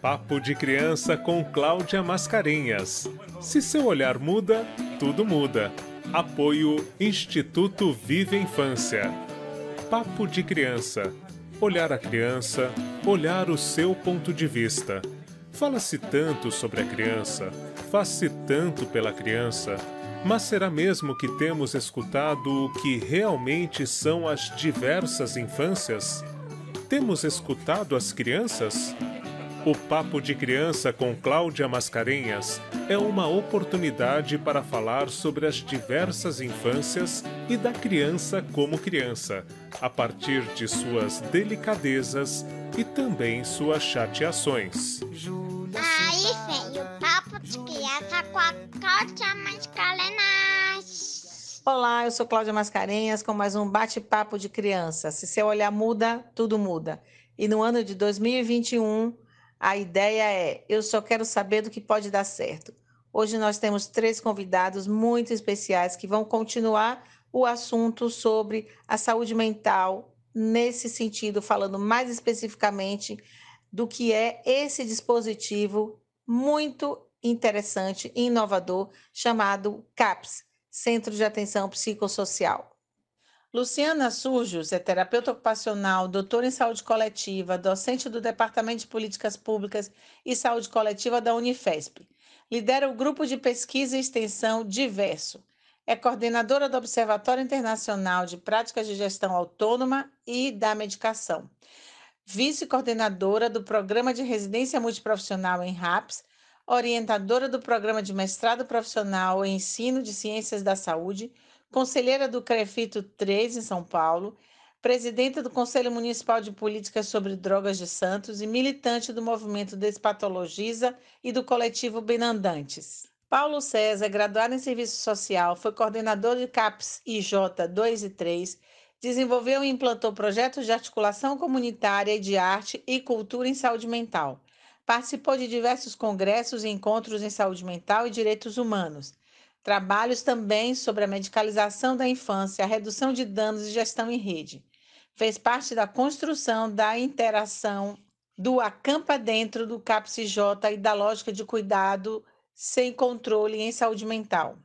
Papo de Criança com Cláudia Mascarenhas. Se seu olhar muda, tudo muda. Apoio Instituto Vive Infância. Papo de Criança. Olhar a criança, olhar o seu ponto de vista. Fala-se tanto sobre a criança, faz-se tanto pela criança, mas será mesmo que temos escutado o que realmente são as diversas infâncias? Temos escutado as crianças? O Papo de Criança com Cláudia Mascarenhas é uma oportunidade para falar sobre as diversas infâncias e da criança como criança, a partir de suas delicadezas e também suas chateações. Aí vem o Papo de Criança com a Cláudia Mascarenhas. Olá, eu sou Cláudia Mascarenhas com mais um bate-papo de criança. Se seu olhar muda, tudo muda. E no ano de 2021 a ideia é: eu só quero saber do que pode dar certo. Hoje nós temos três convidados muito especiais que vão continuar o assunto sobre a saúde mental, nesse sentido, falando mais especificamente do que é esse dispositivo muito interessante e inovador chamado CAPS Centro de Atenção Psicossocial. Luciana Surjos é terapeuta ocupacional, doutora em saúde coletiva, docente do Departamento de Políticas Públicas e Saúde Coletiva da Unifesp. Lidera o grupo de pesquisa e extensão Diverso. É coordenadora do Observatório Internacional de Práticas de Gestão Autônoma e da Medicação. Vice-coordenadora do Programa de Residência Multiprofissional em RAPS, orientadora do Programa de Mestrado Profissional em Ensino de Ciências da Saúde conselheira do CREFITO 3 em São Paulo, presidenta do Conselho Municipal de Políticas sobre Drogas de Santos e militante do movimento Despatologiza e do coletivo Benandantes. Paulo César, graduado em Serviço Social, foi coordenador de CAPS IJ 2 e 3, desenvolveu e implantou projetos de articulação comunitária e de arte e cultura em saúde mental. Participou de diversos congressos e encontros em saúde mental e direitos humanos Trabalhos também sobre a medicalização da infância, a redução de danos e gestão em rede. Fez parte da construção da interação do Acampa dentro do CAPSJ e da lógica de cuidado sem controle em saúde mental.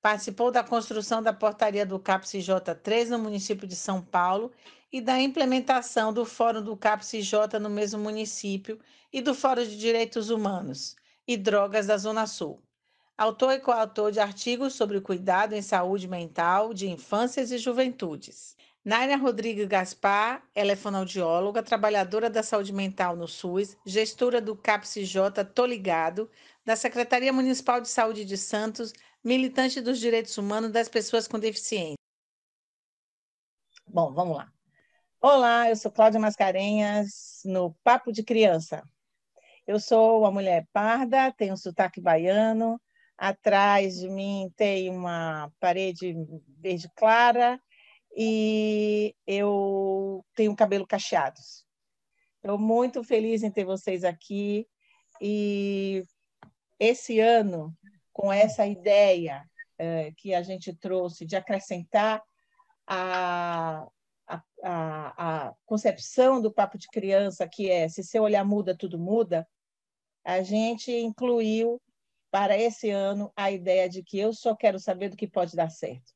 Participou da construção da portaria do CAPSJ 3 no município de São Paulo e da implementação do Fórum do CAPSJ no mesmo município e do Fórum de Direitos Humanos e Drogas da Zona Sul. Autor e coautor de artigos sobre o cuidado em saúde mental de infâncias e juventudes. Naira Rodrigues Gaspar, ela é fonoaudióloga, trabalhadora da saúde mental no SUS, gestora do CAPSJ Tô Ligado, da Secretaria Municipal de Saúde de Santos, militante dos direitos humanos das pessoas com deficiência. Bom, vamos lá. Olá, eu sou Cláudia Mascarenhas, no Papo de Criança. Eu sou uma mulher parda, tenho sotaque baiano, Atrás de mim tem uma parede verde clara e eu tenho cabelo cacheado. Estou muito feliz em ter vocês aqui e esse ano, com essa ideia é, que a gente trouxe de acrescentar a, a, a concepção do papo de criança, que é se seu olhar muda, tudo muda, a gente incluiu para esse ano a ideia de que eu só quero saber do que pode dar certo.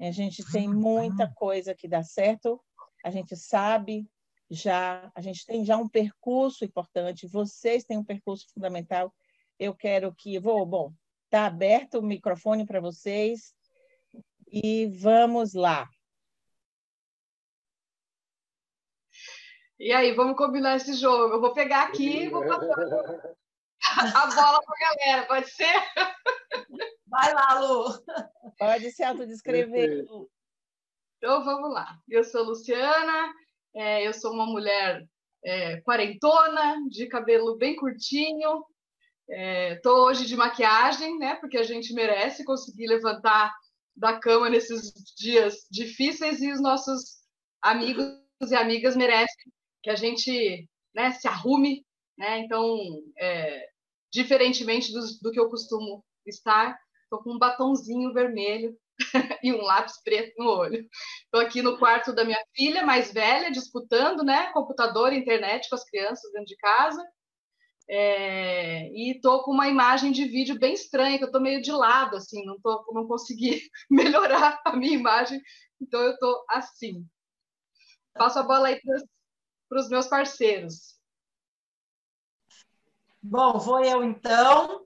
A gente tem muita coisa que dá certo, a gente sabe já, a gente tem já um percurso importante, vocês têm um percurso fundamental. Eu quero que, vou, bom, está aberto o microfone para vocês e vamos lá. E aí, vamos combinar esse jogo. Eu vou pegar aqui e vou passar. a bola para a galera, pode ser? Vai lá, Lu. Pode se autodescrever. Então, vamos lá. Eu sou Luciana, é, eu sou uma mulher é, quarentona, de cabelo bem curtinho. Estou é, hoje de maquiagem, né? Porque a gente merece conseguir levantar da cama nesses dias difíceis e os nossos amigos e amigas merecem que a gente né, se arrume. Né? Então, é, diferentemente do, do que eu costumo estar. Estou com um batonzinho vermelho e um lápis preto no olho. Estou aqui no quarto da minha filha mais velha, disputando, né, computador internet com as crianças dentro de casa. É, e tô com uma imagem de vídeo bem estranha, que eu tô meio de lado, assim, não, tô, não consegui melhorar a minha imagem, então eu tô assim. Passo a bola aí para os meus parceiros. Bom, vou eu então.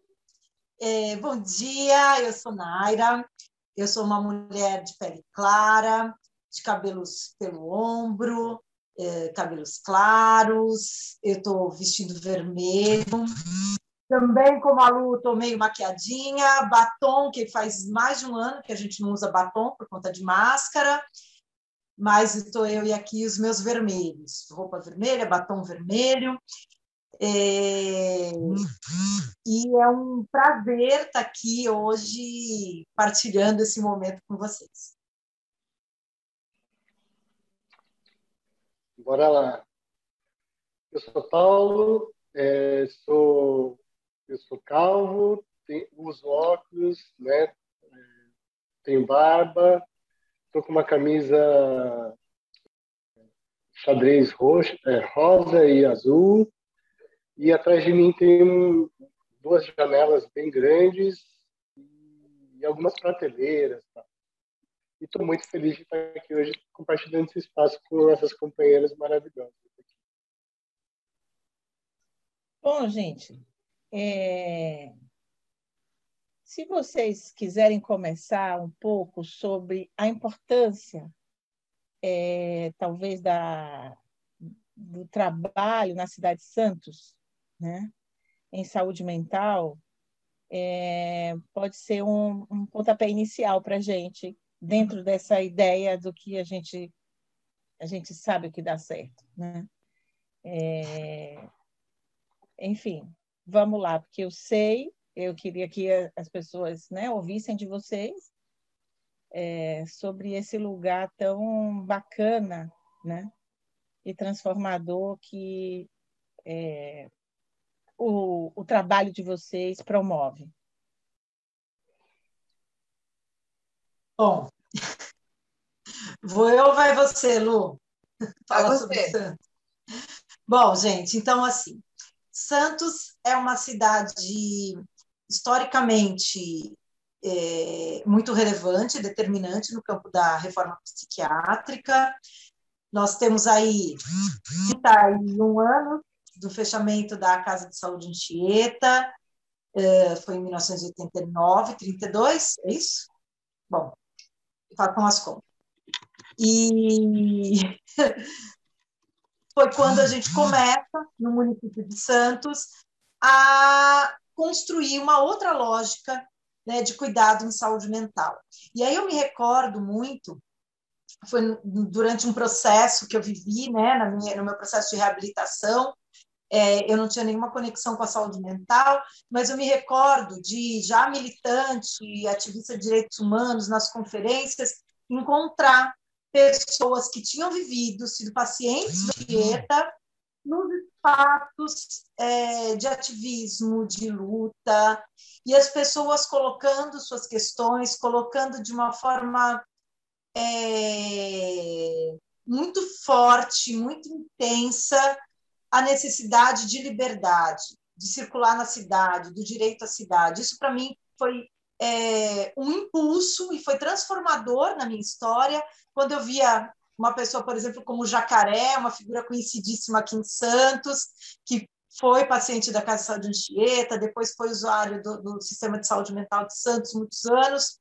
É, bom dia, eu sou Naira, eu sou uma mulher de pele clara, de cabelos pelo ombro, é, cabelos claros, eu estou vestindo vermelho. Também, como a Lu, estou meio maquiadinha, batom, que faz mais de um ano que a gente não usa batom por conta de máscara, mas estou eu e aqui os meus vermelhos, roupa vermelha, batom vermelho. É... E é um prazer estar aqui hoje partilhando esse momento com vocês. Bora lá. Eu sou Paulo, é, sou, eu sou calvo, tenho, uso óculos, né? tenho barba, estou com uma camisa xadrez roxo, é, rosa e azul, e atrás de mim tem duas janelas bem grandes e algumas prateleiras. Tá? E estou muito feliz de estar aqui hoje compartilhando esse espaço com essas companheiras maravilhosas. Bom, gente, é... se vocês quiserem começar um pouco sobre a importância, é, talvez, da, do trabalho na cidade de Santos, né, em saúde mental, é, pode ser um, um pontapé inicial para a gente dentro dessa ideia do que a gente a gente sabe que dá certo, né? É... Enfim, vamos lá, porque eu sei, eu queria que as pessoas né, ouvissem de vocês é, sobre esse lugar tão bacana, né? E transformador que é, o, o trabalho de vocês promove. Bom, vou eu ou vai você, Lu? Fala você. sobre Santos. Bom, gente, então assim, Santos é uma cidade historicamente é, muito relevante, determinante no campo da reforma psiquiátrica. Nós temos aí 31 anos do fechamento da Casa de Saúde Anchieta, é, foi em 1989, 32, é isso? Bom, façam as contas. E foi quando a gente começa, no município de Santos, a construir uma outra lógica né, de cuidado em saúde mental. E aí eu me recordo muito, foi durante um processo que eu vivi, né, na minha, no meu processo de reabilitação, é, eu não tinha nenhuma conexão com a saúde mental, mas eu me recordo de, já militante, ativista de direitos humanos, nas conferências, encontrar pessoas que tinham vivido, sido pacientes de dieta, nos espaços é, de ativismo, de luta, e as pessoas colocando suas questões, colocando de uma forma é, muito forte, muito intensa, a necessidade de liberdade, de circular na cidade, do direito à cidade. Isso, para mim, foi é, um impulso e foi transformador na minha história quando eu via uma pessoa, por exemplo, como o Jacaré, uma figura conhecidíssima aqui em Santos, que foi paciente da Casa de Saúde Anchieta, depois foi usuário do, do Sistema de Saúde Mental de Santos muitos anos,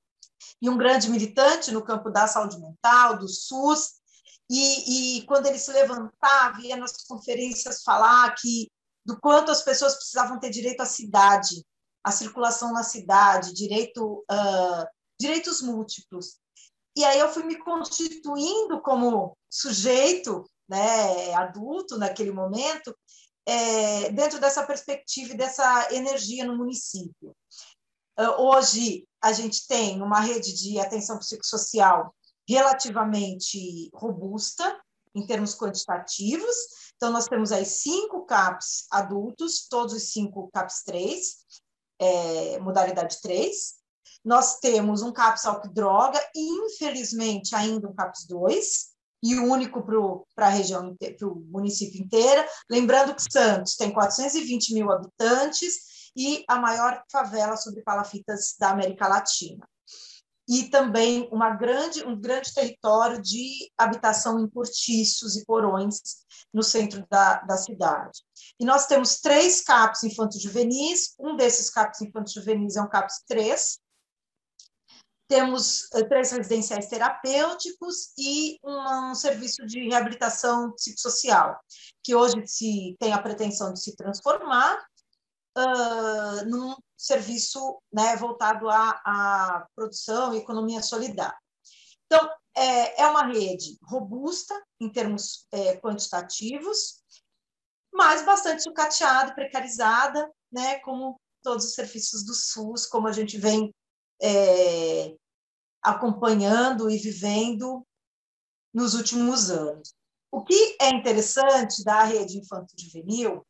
e um grande militante no campo da saúde mental, do SUS, e, e quando ele se levantava, ia nas conferências falar que do quanto as pessoas precisavam ter direito à cidade, à circulação na cidade, direito, uh, direitos múltiplos. E aí eu fui me constituindo como sujeito, né, adulto naquele momento, é, dentro dessa perspectiva e dessa energia no município. Uh, hoje a gente tem uma rede de atenção psicossocial relativamente robusta em termos quantitativos. Então, nós temos aí cinco CAPs adultos, todos os cinco CAPs 3, é, modalidade 3. Nós temos um CAPS álcool droga e, infelizmente, ainda um CAPS 2. e único para a região, para o município inteira. Lembrando que Santos tem 420 mil habitantes e a maior favela sobre palafitas da América Latina. E também uma grande, um grande território de habitação em cortiços e porões no centro da, da cidade. E nós temos três CAPs infanto-juvenis, um desses CAPs infanto-juvenis é um CAPS 3, temos uh, três residenciais terapêuticos e um, um, serviço de reabilitação psicossocial, que hoje se tem a pretensão de se transformar uh, num serviço né, voltado à, à, produção e economia solidária. Então, é, é uma rede robusta em termos é, quantitativos, mas bastante sucateada, precarizada, né, como todos os serviços do SUS, como a gente vem é, acompanhando e vivendo nos últimos anos. O que é interessante da rede infanto-juvenil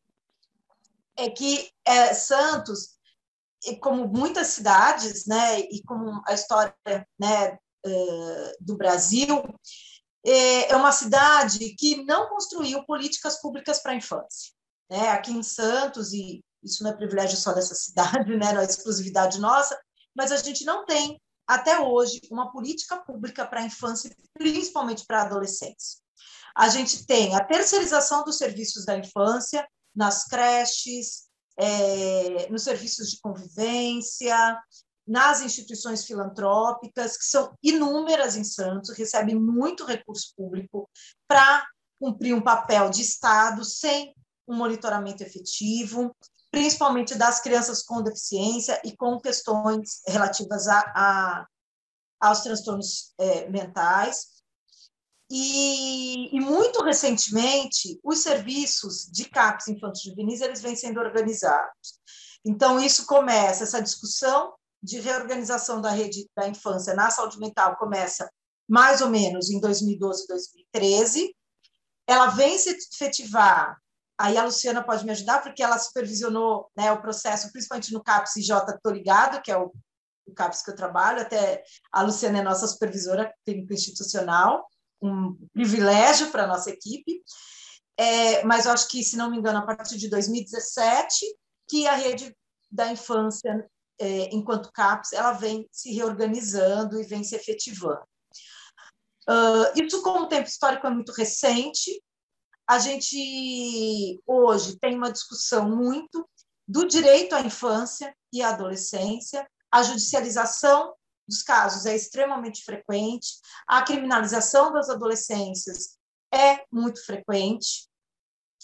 é que é, Santos, como muitas cidades, né, e como a história né, é, do Brasil, é, é uma cidade que não construiu políticas públicas para a infância. Né? Aqui em Santos, e isso não é privilégio só dessa cidade, né, não é exclusividade nossa, mas a gente não tem, até hoje, uma política pública para a infância, principalmente para a adolescência. A gente tem a terceirização dos serviços da infância nas creches, é, nos serviços de convivência, nas instituições filantrópicas, que são inúmeras em Santos, recebem muito recurso público para cumprir um papel de Estado sem um monitoramento efetivo, principalmente das crianças com deficiência e com questões relativas a, a aos transtornos é, mentais. E, e, muito recentemente, os serviços de CAPS infantis juvenis eles vêm sendo organizados. Então, isso começa, essa discussão de reorganização da rede da infância na saúde mental começa mais ou menos em 2012, 2013. Ela vem se efetivar Aí a Luciana pode me ajudar, porque ela supervisionou né, o processo, principalmente no CAPS IJ Tô Ligado, que é o, o CAPS que eu trabalho, até a Luciana é nossa supervisora técnico institucional, um privilégio para a nossa equipe. É, mas eu acho que, se não me engano, a partir de 2017, que a rede da infância, é, enquanto CAPS, ela vem se reorganizando e vem se efetivando. Uh, isso, como tempo histórico é muito recente, a gente hoje tem uma discussão muito do direito à infância e à adolescência, a judicialização dos casos é extremamente frequente, a criminalização das adolescências é muito frequente,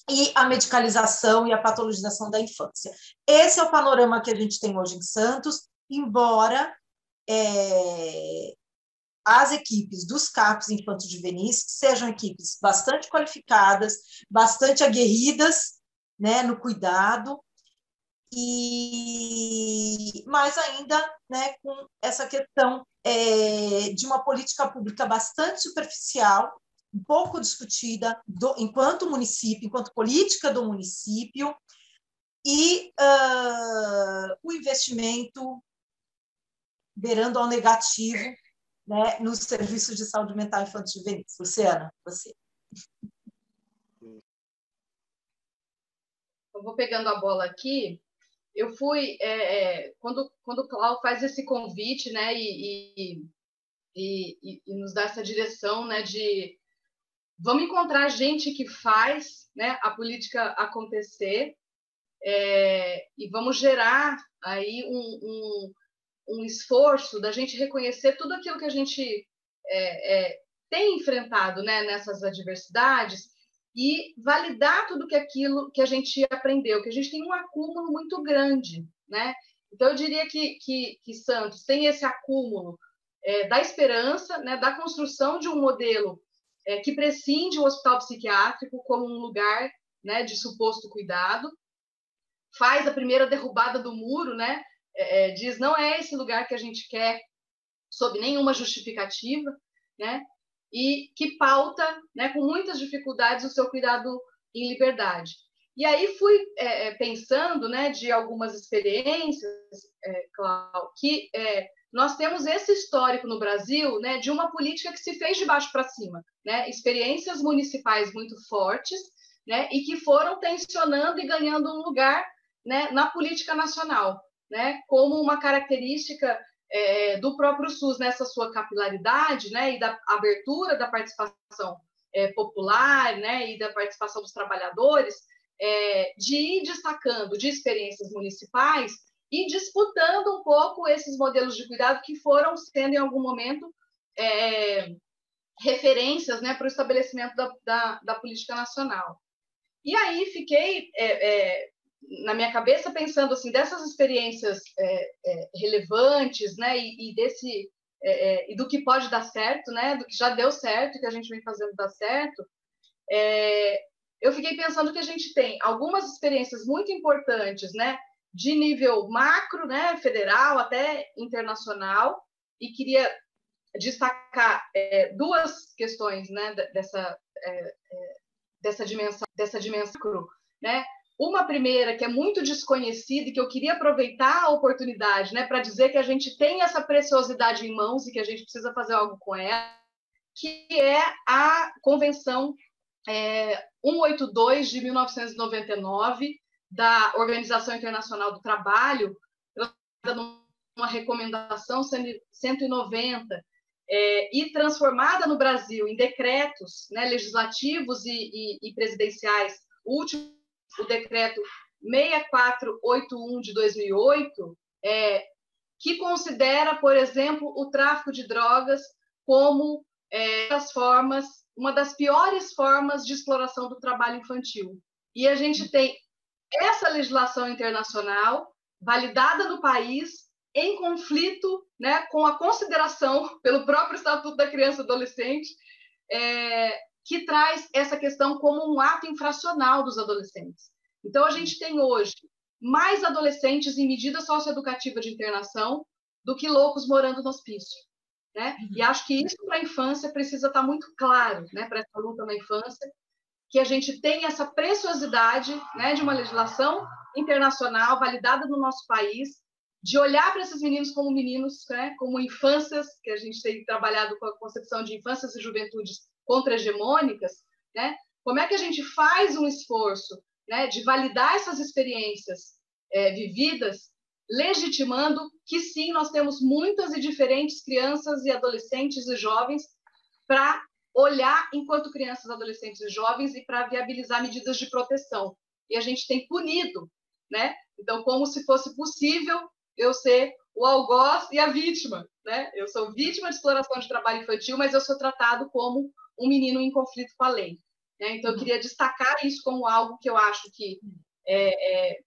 e a medicalização e a patologização da infância. Esse é o panorama que a gente tem hoje em Santos, embora é, as equipes dos CAPs infantos juvenis sejam equipes bastante qualificadas, bastante aguerridas né, no cuidado, e mas ainda né, com essa questão é, de uma política pública bastante superficial, pouco discutida do, enquanto município, enquanto política do município, e uh, o investimento beirando ao negativo né, nos serviços de saúde mental infantil juvenil. Luciana, você. Eu vou pegando a bola aqui. Eu fui é, é quando quando o Cláudio faz esse convite, né, e, e, e, e, nos dá essa direção, né, de vamos encontrar gente que faz, né, a política acontecer é, e vamos gerar aí um, um, um esforço da gente reconhecer tudo aquilo que a gente é, é, tem enfrentado né, nessas adversidades e validar tudo que aquilo que a gente aprendeu, que a gente tem um acúmulo muito grande, né? Então eu diria que, que, que Santos tem esse acúmulo é, da esperança, né, da construção de um modelo é, que prescinde o hospital psiquiátrico como um lugar né, de suposto cuidado, faz a primeira derrubada do muro, né, é, é, diz não é esse lugar que a gente quer sob nenhuma justificativa, né? E que pauta, né, com muitas dificuldades, o seu cuidado em liberdade. E aí fui é, é pensando, né, de algumas experiências, é, que é, nós temos esse histórico no Brasil né, de uma política que se fez de baixo para cima, né? experiências municipais muito fortes né, e que foram tensionando e ganhando um lugar né, na política nacional, né, como uma característica é, do próprio SUS nessa sua capilaridade né, e da abertura da participação é, popular né, e da participação dos trabalhadores, é, de ir destacando de experiências municipais e disputando um pouco esses modelos de cuidado que foram sendo, em algum momento, é, referências né, para o estabelecimento da, da, da, política nacional. E aí fiquei é, é na minha cabeça pensando assim dessas experiências é, é, relevantes, né, e, e desse e do que pode dar certo, né, do que já deu certo, que a gente vem fazendo dar certo, eu fiquei pensando que a gente tem algumas experiências muito importantes, né, de nível macro, né, federal até internacional, e queria destacar é, duas questões, né, dessa é, é, dessa dimensão, dessa dimensão macro, né. Uma primeira que é muito desconhecida e que eu queria aproveitar a oportunidade, né, para dizer que a gente tem essa preciosidade em mãos e que a gente precisa fazer algo com ela, que é a Convenção é, 182 de 1999 da Organização Internacional do Trabalho, uma recomendação 190 é, e transformada no Brasil em decretos né, legislativos e, e, e, presidenciais, o último o decreto 6481 de 2008, é, que considera, por exemplo, o tráfico de drogas como é, formas, uma das piores formas de exploração do trabalho infantil. E a gente tem essa legislação internacional validada no país em conflito né, com a consideração pelo próprio Estatuto da Criança e Adolescente, é, que traz essa questão como um ato infracional dos adolescentes. Então, a gente tem hoje mais adolescentes em medida socioeducativa de internação do que loucos morando no hospício. Né? E acho que isso para a infância precisa estar muito claro, né, para essa luta na infância, que a gente tem essa preciosidade né, de uma legislação internacional validada no nosso país, de olhar para esses meninos como meninos, né, como infâncias, que a gente tem trabalhado com a concepção de infâncias e juventudes contra-hegemônicas, né? como é que a gente faz um esforço né, de validar essas experiências é, vividas, legitimando que sim, nós temos muitas e diferentes crianças e adolescentes e jovens para olhar enquanto crianças, adolescentes e jovens e para viabilizar medidas de proteção. E a gente tem punido, né? Então, como se fosse possível eu ser o algoz e a vítima, né? Eu sou vítima de exploração de trabalho infantil, mas eu sou tratado como um menino em conflito com a lei. Né? Então, eu queria destacar isso como algo que eu acho que é, é,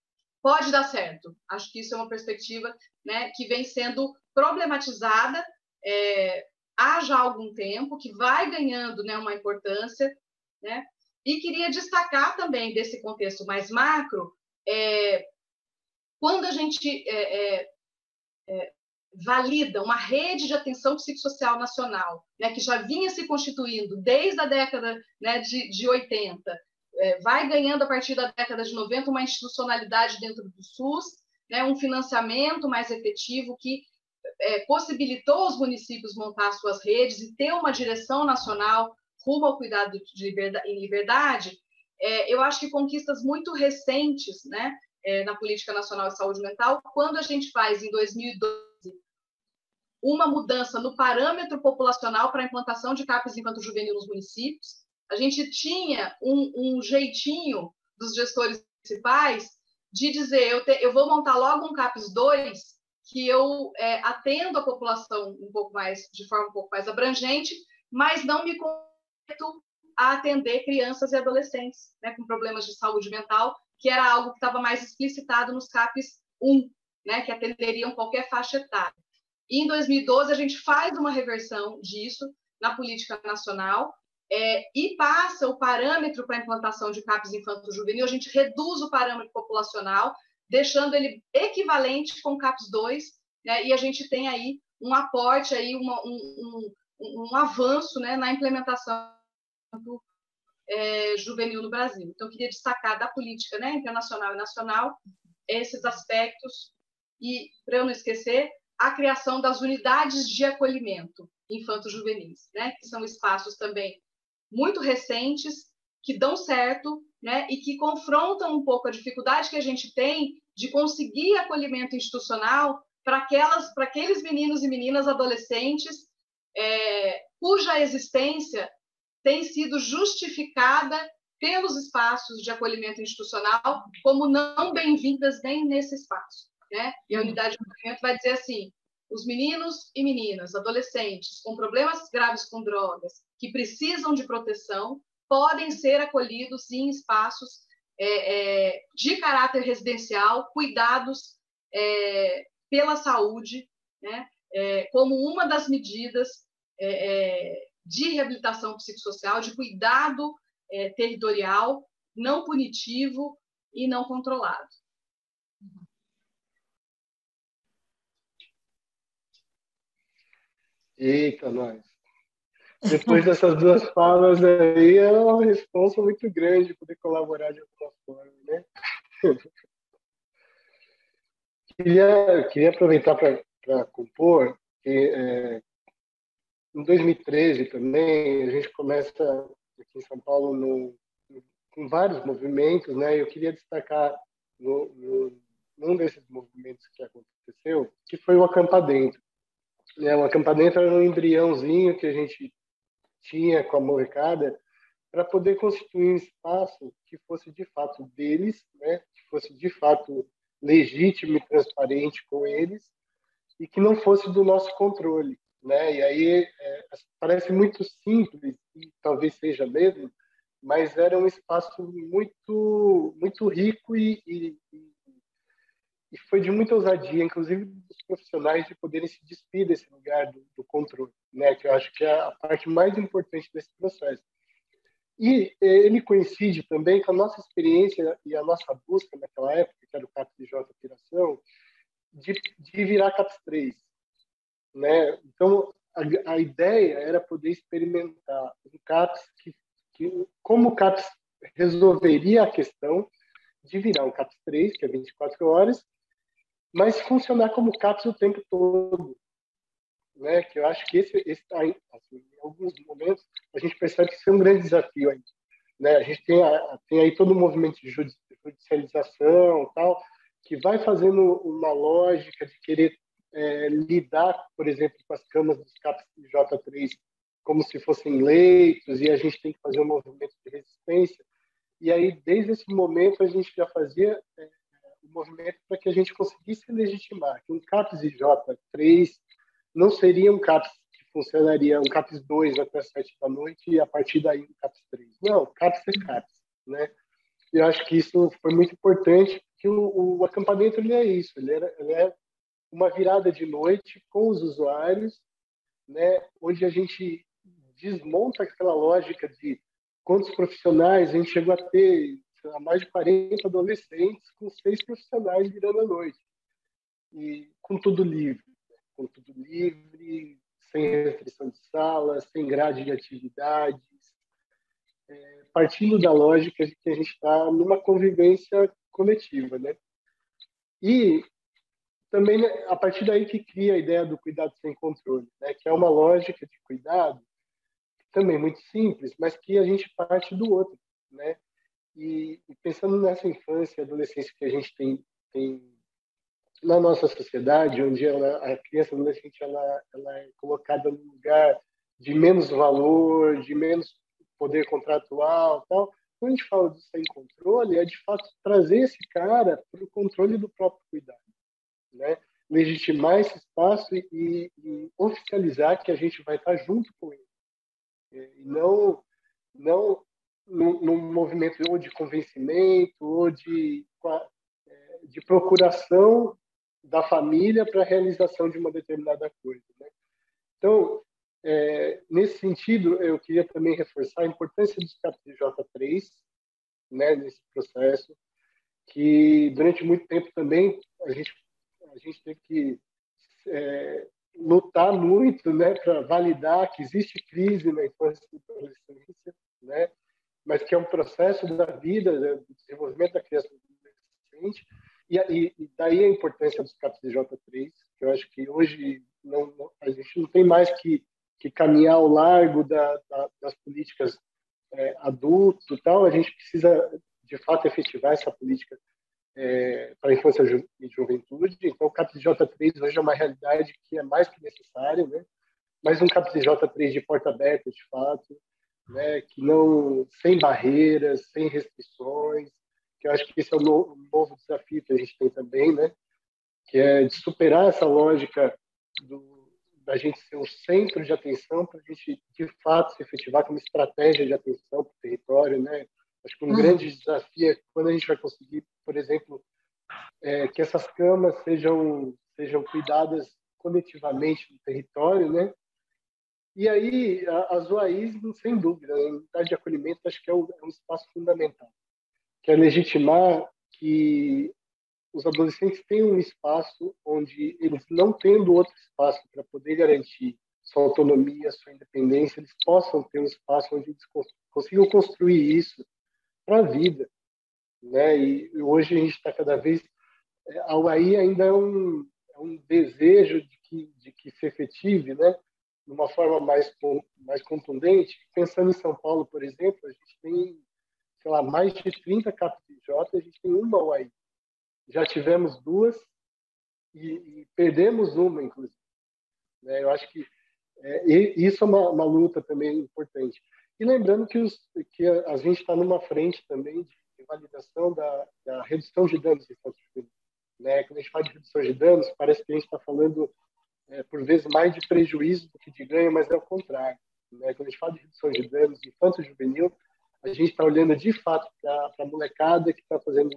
pode dar certo. Acho que isso é uma perspectiva né, que vem sendo problematizada é, há já algum tempo, que vai ganhando né, uma importância, né? E queria destacar também desse contexto mais macro, é, quando a gente é, é, valida uma rede de atenção psicossocial nacional, né, que já vinha se constituindo desde a década né, de, de 80, é, vai ganhando a partir da década de 90 uma institucionalidade dentro do SUS, né, um financiamento mais efetivo que é, possibilitou os municípios montar suas redes e ter uma direção nacional rumo ao cuidado de liberdade, em liberdade, é, eu acho que conquistas muito recentes né, é, na Política Nacional de Saúde Mental, quando a gente faz, em 2012, uma mudança no parâmetro populacional para a implantação de CAPES infanto-juvenil nos municípios, a gente tinha um, um, jeitinho dos gestores municipais de dizer, eu, te, eu vou montar logo um CAPES 2 que eu é, atendo a população um pouco mais, de forma um pouco mais abrangente, mas não me comprometo a atender crianças e adolescentes né, com problemas de saúde mental, que era algo que estava mais explicitado nos CAPs 1, né, que atenderiam qualquer faixa etária. E em 2012 a gente faz uma reversão disso na política nacional é, e passa o parâmetro para a implantação de CAPs infanto-juvenil, a gente reduz o parâmetro populacional deixando ele equivalente com o CAPS 2, né? e a gente tem aí um aporte, aí uma, um, um, um, avanço né? na implementação do é, juvenil no Brasil. Então, eu queria destacar da política né? internacional e nacional esses aspectos, e, para eu não esquecer, a criação das unidades de acolhimento infanto-juvenis, né? que são espaços também muito recentes, que dão certo né? e que confrontam um pouco a dificuldade que a gente tem de conseguir acolhimento institucional para aqueles meninos e meninas adolescentes é, cuja existência tem sido justificada pelos espaços de acolhimento institucional como não bem-vindas nem nesse espaço. Né? E a unidade de acolhimento vai dizer assim: os meninos e meninas, adolescentes com problemas graves com drogas, que precisam de proteção, podem ser acolhidos em espaços é, é, de caráter residencial, cuidados é, pela saúde, né? É, como uma das medidas é, é, de reabilitação psicossocial, de cuidado territorial, não punitivo e não controlado. Eita, nós. Depois dessas duas falas aí, é uma resposta muito grande poder colaborar de alguma forma, né? queria, queria aproveitar para compor que é, em 2013 também a gente começa aqui em São Paulo no, com vários movimentos, né? Eu queria destacar no, no, num desses movimentos que aconteceu, que foi o acampadento. Né? O acampadento era um embriãozinho que a gente tinha com a molecada para poder constituir um espaço que fosse de fato deles, né? Que fosse de fato legítimo e transparente com eles e que não fosse do nosso controle, né? E aí é, parece muito simples e talvez seja mesmo, mas era um espaço muito muito rico e, e, e foi de muita ousadia, inclusive dos profissionais de poderem se despir desse lugar do, do controle, né? Que eu acho que é a parte mais importante desse processo. E é, ele coincide também com a nossa experiência e a nossa busca naquela época, que era o CAPS de J Operação, de, de virar CAPS 3. Né? Então, a, a, ideia era poder experimentar um CAPS que, que, como o CAPS resolveria a questão de virar um CAPS 3, que é 24 horas, mas funcionar como CAPS o tempo todo né? Que eu acho que esse, esse tá assim, em alguns momentos a gente percebe que isso é um grande desafio ainda, né? A gente tem, a, tem aí todo o movimento de judicialização, tal, que vai fazendo uma lógica de querer é, lidar, por exemplo, com as camas dos CAPs J3 como se fossem leitos e a gente tem que fazer um movimento de resistência. E aí, desde esse momento, a gente já fazia é, o movimento para que a gente conseguisse legitimar que um CAPS J3 não seria um CAPS que funcionaria, um CAPS 2 até as 7 da noite e a partir daí um CAPS 3. Não, CAPS é CAPS, né? Eu acho que isso foi muito importante, porque o, o acampamento ele é isso, ele, era, ele é uma virada de noite com os usuários, né, onde a gente desmonta aquela lógica de quantos profissionais, a gente chegou a ter lá, mais de 40 adolescentes com seis profissionais virando a noite, e com tudo livre com tudo livre, sem restrição de salas, sem grade de atividades, é, partindo da lógica de que a gente está numa convivência coletiva, né? E também né, a partir daí que cria a ideia do cuidado sem controle, né? Que é uma lógica de cuidado também muito simples, mas que a gente parte do outro, né? E, pensando nessa infância e adolescência que a gente tem, tem na nossa sociedade, onde ela, a criança adolescente ela, ela é colocada num lugar de menos valor, de menos poder contratual, tal. Quando a gente fala de sem controle, é de fato trazer esse cara para o controle do próprio cuidado, né? Legitimar esse espaço e, e, oficializar que a gente vai estar junto com ele, e não não num, movimento ou de convencimento ou de é, de procuração da família para a realização de uma determinada coisa. Né? Então, é, nesse sentido, eu queria também reforçar a importância dos KPJ3 né, nesse processo, que durante muito tempo também a gente, a gente teve que é, lutar muito né, para validar que existe crise na infância e adolescência, né, mas que é um processo da vida, né, do desenvolvimento da criança e e, e, daí a importância dos CAPs de J3, que Eu acho que hoje não, a gente não tem mais que, que caminhar ao largo da, da, das políticas é, adulto tal, a gente precisa de fato efetivar essa política é, para a infância e juventude. Então, o CAPS-J3 hoje é uma realidade que é mais que necessária, né? mas um CAPS-J3 de porta aberta, de fato, né? que não sem barreiras, sem restrições, que eu acho que esse é o novo, novo desafio que a gente tem também, né? que é de superar essa lógica do, da gente ser um centro de atenção para a gente, de fato, se efetivar como estratégia de atenção para o território, né? Acho que um uhum. grande desafio é quando a gente vai conseguir, por exemplo, é, que essas camas sejam sejam cuidadas coletivamente no território, né? E aí, as UAIs, sem dúvida, a unidade de acolhimento acho que é um, é um espaço fundamental, que é legitimar que os adolescentes têm um espaço onde eles, não tendo outro espaço para poder garantir sua autonomia, sua independência, eles possam ter um espaço onde eles consigam construir isso para a vida. Né? E hoje a gente está cada vez. É, a UAI ainda é um, é um desejo de que, de que se efetive, né? De uma forma mais, mais contundente. Pensando em São Paulo, por exemplo, a gente tem, sei lá, mais de 30 CAPJ, a gente tem uma UAI já tivemos duas e, e perdemos uma, inclusive. Né? Eu acho que é, isso é uma, uma, luta também importante. E lembrando que, os, que a, gente está numa frente também de, de validação da, da, redução de danos infantis. Né? Quando a gente fala de redução de danos, parece que a gente está falando, é, por vezes, mais de prejuízo do que de ganho, mas é o contrário. Né? Quando a gente fala de redução de danos infanto-juvenil, a gente está olhando de fato para a molecada que está fazendo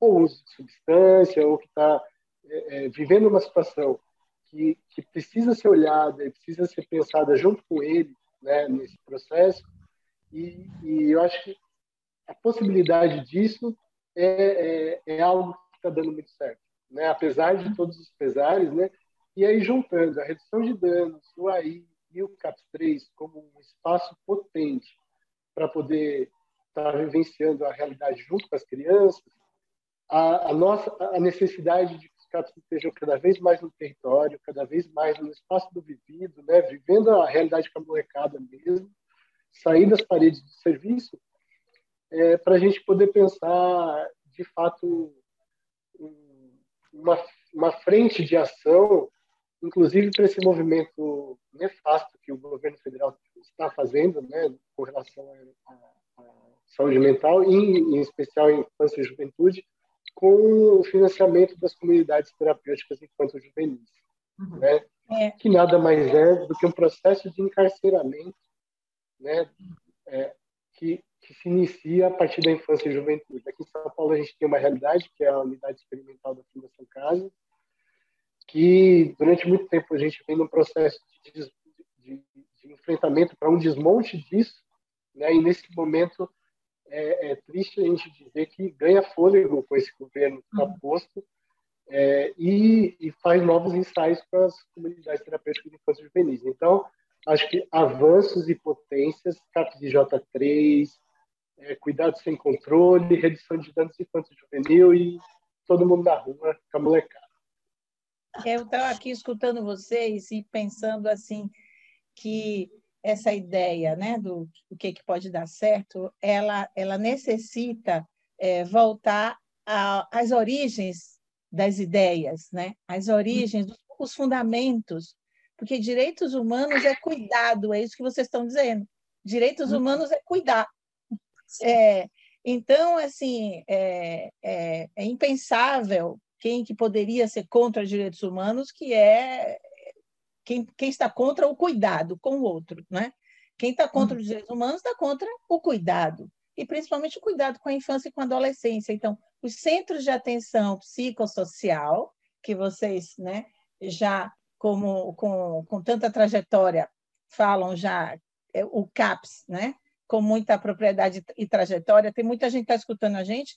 ou uso de substância, ou que está é, é, vivendo uma situação que, que precisa ser olhada e precisa ser pensada junto com ele né, nesse processo. E, e eu acho que a possibilidade disso é, é, é algo que está dando muito certo. Né? Apesar de todos os pesares, né? E aí juntando a redução de danos, o AI e o CAPS-3 como um espaço potente para poder estar tá vivenciando a realidade junto com as crianças, a, a, nossa a necessidade de que os CAPs estejam cada vez mais no território, cada vez mais no espaço do vivido, né, vivendo a realidade com a molecada mesmo, sair das paredes do serviço, é, para a gente poder pensar, de fato, uma, uma frente de ação, inclusive para esse movimento nefasto que o governo federal está fazendo né, com relação à saúde mental, e em especial em infância e juventude, com o financiamento das comunidades terapêuticas enquanto juvenis, uhum. né? É. que nada mais é do que um processo de encarceramento né? É, que, que se inicia a partir da infância e juventude. Aqui em São Paulo a gente tem uma realidade que é a unidade experimental da Fundação Casa, que durante muito tempo a gente vem num processo de, de, de enfrentamento para um desmonte disso, né? e nesse momento é, é, triste a gente dizer que ganha fôlego com esse governo que está uhum. posto é, e, e, faz novos ensaios para as comunidades terapêuticas de infância juvenis. Então, acho que avanços e potências, CAPS de J3, é, cuidado sem controle, redução de danos infância juvenil e todo mundo na rua com a molecada. Eu estava aqui escutando vocês e pensando assim que essa ideia né, do, do que, que pode dar certo, ela, ela necessita é, voltar às origens das ideias, né? as origens, os fundamentos, porque direitos humanos é cuidado, é isso que vocês estão dizendo. Direitos uhum. humanos é cuidar. É, então, assim, é, é, é, impensável quem que poderia ser contra direitos humanos, que é quem, quem está contra o cuidado com o outro, né? Quem está contra uhum. os direitos humanos está contra o cuidado, e principalmente o cuidado com a infância e com a adolescência. Então, os centros de atenção psicossocial, que vocês né, já, como, com, com tanta trajetória, falam já, é, o CAPS, né, com muita propriedade e trajetória, tem muita gente que está escutando a gente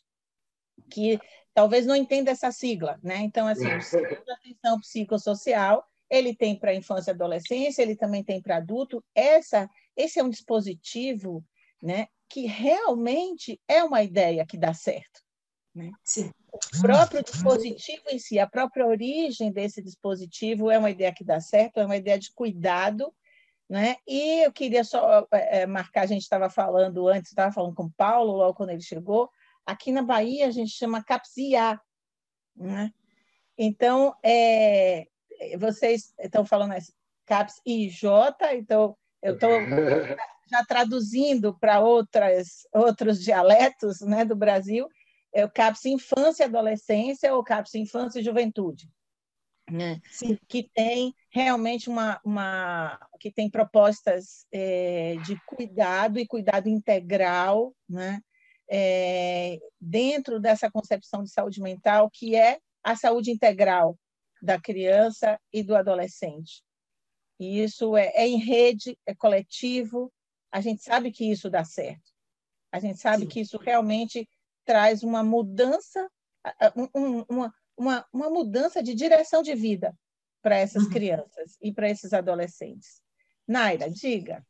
que talvez não entenda essa sigla, né? Então, assim, o Centro de Atenção Psicossocial ele tem para infância e adolescência, ele também tem para adulto. Essa, esse é um dispositivo né, que realmente é uma ideia que dá certo. Né? Sim. o próprio dispositivo em si, a própria origem desse dispositivo é uma ideia que dá certo, é uma ideia de cuidado, né? E eu queria só é, marcar, a gente estava falando antes, estava falando com o Paulo, logo quando ele chegou, aqui na Bahia a gente chama CAPSIA, né? Então, é, vocês estão falando CAPS IJ, então eu estou já traduzindo para outros dialetos né, do Brasil, é o CAPS Infância e Adolescência ou CAPS Infância e Juventude. Né? que tem realmente uma, uma que tem propostas é, de cuidado e cuidado integral né? É, dentro dessa concepção de saúde mental que é a saúde integral da criança e do adolescente. E isso é, é em rede, é coletivo, a gente sabe que isso dá certo. A gente sabe Sim. que isso realmente traz uma mudança, um, uma, uma, uma mudança de direção de vida para essas uhum. crianças e para esses adolescentes. Naira, diga.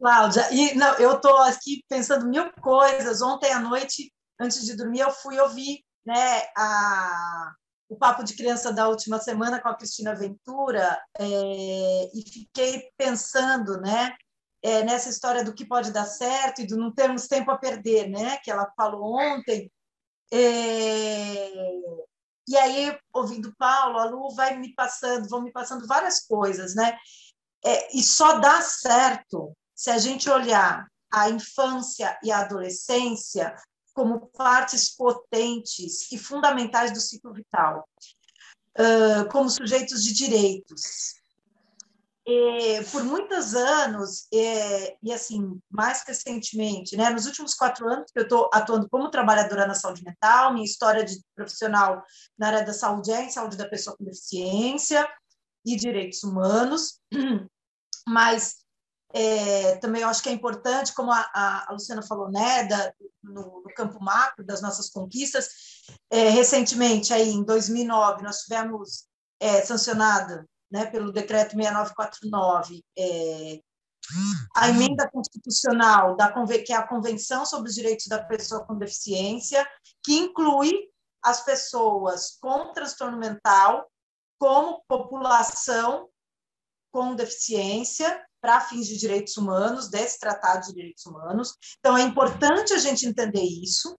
Cláudia, e não, eu estou aqui pensando mil coisas. Ontem à noite, antes de dormir, eu fui ouvir né, a, o papo de criança da última semana com a Cristina Ventura é, e fiquei pensando, né, é, nessa história do que pode dar certo e do não termos tempo a perder, né? Que ela falou ontem. É... E aí, ouvindo Paulo, a Lu vai me passando, vão me passando várias coisas, né? É, e só dá certo se a gente olhar a infância e a adolescência como partes potentes e fundamentais do ciclo vital, como sujeitos de direitos, e, por muitos anos, e, e, assim, mais recentemente, né, nos últimos quatro anos que eu estou atuando como trabalhadora na saúde mental, minha história de profissional na área da saúde é em saúde da pessoa com deficiência e direitos humanos, mas é, também eu acho que é importante, como a, a, Luciana falou, né, da, no, no, campo macro das nossas conquistas, é, recentemente, aí, em 2009, nós tivemos é, sancionado né, pelo decreto 6949, é, a emenda constitucional da que é a Convenção sobre os Direitos da Pessoa com Deficiência, que inclui as pessoas com transtorno mental como população com deficiência para fins de direitos humanos, desse Tratado de Direitos Humanos. Então, é importante a gente entender isso,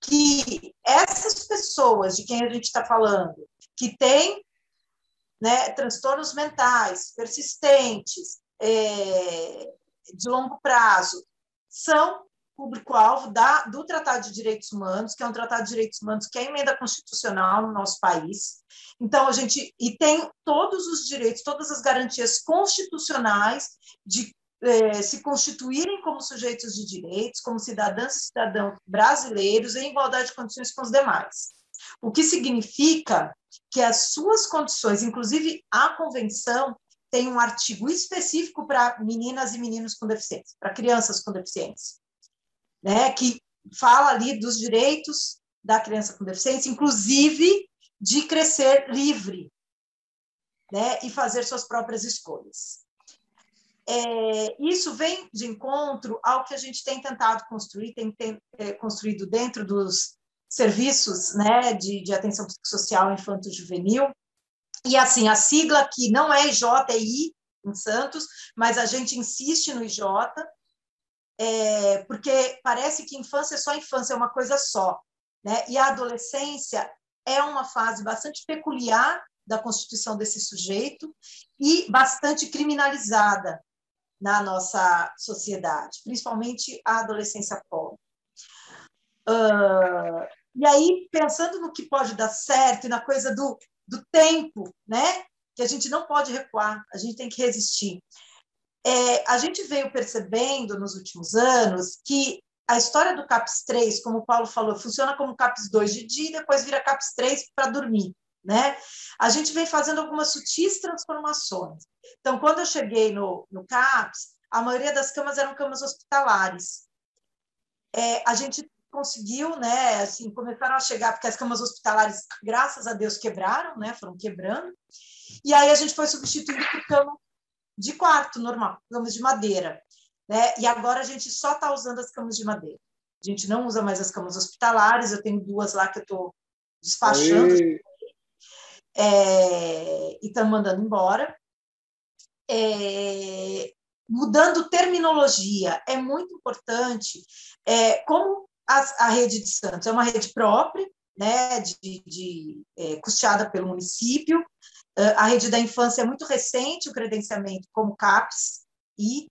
que essas pessoas de quem a gente está falando, que têm né, transtornos mentais persistentes, é, de longo prazo, são público-alvo do Tratado de Direitos Humanos, que é um Tratado de Direitos Humanos que é emenda constitucional no nosso país. Então, a gente e tem todos os direitos, todas as garantias constitucionais de é, se constituírem como sujeitos de direitos, como cidadãs e cidadãos brasileiros, em igualdade de condições com os demais. O que significa que as suas condições, inclusive a convenção, tem um artigo específico para meninas e meninos com deficiência, para crianças com deficiência, né, que fala ali dos direitos da criança com deficiência, inclusive de crescer livre, né, e fazer suas próprias escolhas. É, isso vem de encontro ao que a gente tem tentado construir, tem, tem é, construído dentro dos serviços né, de, de atenção psicossocial infanto-juvenil. E assim, a sigla aqui não é IJI em Santos, mas a gente insiste no IJ, é, porque parece que infância é só infância, é uma coisa só. Né? E a adolescência é uma fase bastante peculiar da constituição desse sujeito e bastante criminalizada na nossa sociedade, principalmente a adolescência pobre. Uh, e aí, pensando no que pode dar certo e na coisa do, do tempo, né? Que a gente não pode recuar, a gente tem que resistir. É, a gente veio percebendo nos últimos anos que a história do CAPS 3, como o Paulo falou, funciona como CAPS 2 de dia e depois vira CAPS 3 para dormir. Né? A gente vem fazendo algumas sutis transformações. Então, quando eu cheguei no, no CAPS, a maioria das camas eram camas hospitalares. É, a gente conseguiu, né, assim, começaram a chegar, porque as camas hospitalares, graças a Deus, quebraram, né, foram quebrando, e aí a gente foi substituindo por cama de quarto normal, camas de madeira, né, e agora a gente só está usando as camas de madeira. A gente não usa mais as camas hospitalares, eu tenho duas lá que eu estou despachando é, e estão mandando embora. É, mudando terminologia, é muito importante. É, como a, a, rede de Santos é uma rede própria, né, de, de é, custeada pelo município, a rede da infância é muito recente, o credenciamento como CAPES, e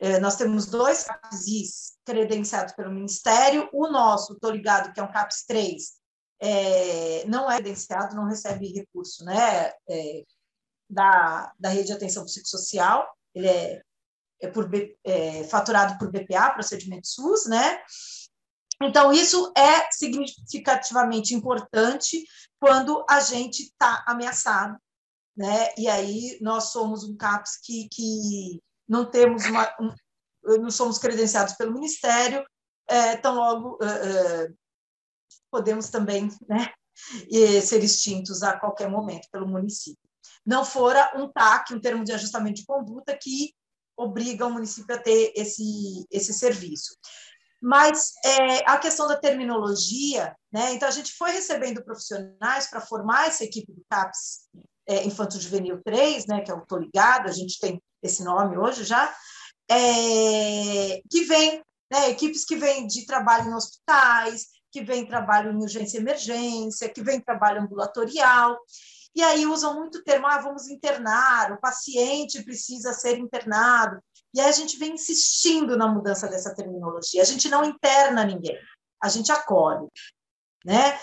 é, nós temos dois CAPES credenciados pelo Ministério, o nosso, estou ligado, que é um CAPES 3, é, não é credenciado, não recebe recurso né, é, da, da rede de atenção psicossocial, ele é, é, por, é faturado por BPA, procedimento SUS, né? Então, isso é significativamente importante quando a gente está ameaçado, né? E aí nós somos um CAPS que, que não temos uma, um, não somos credenciados pelo Ministério, é, tão logo é, é podemos também né, ser extintos a qualquer momento pelo município. Não fora um TAC, um termo de ajustamento de conduta, que obriga o município a ter esse, esse serviço. Mas é, a questão da terminologia, né? Então a gente foi recebendo profissionais para formar essa equipe do CAPS é, Infanto Juvenil 3, né? Que é o Tô Ligado, a gente tem esse nome hoje já, é, que vem, né? Equipes que vêm de trabalho em hospitais, que vem trabalho em urgência e emergência, que vem trabalho ambulatorial, e aí usam muito o termo, ah, vamos internar, o paciente precisa ser internado, e aí a gente vem insistindo na mudança dessa terminologia, a gente não interna ninguém, a gente acolhe, né?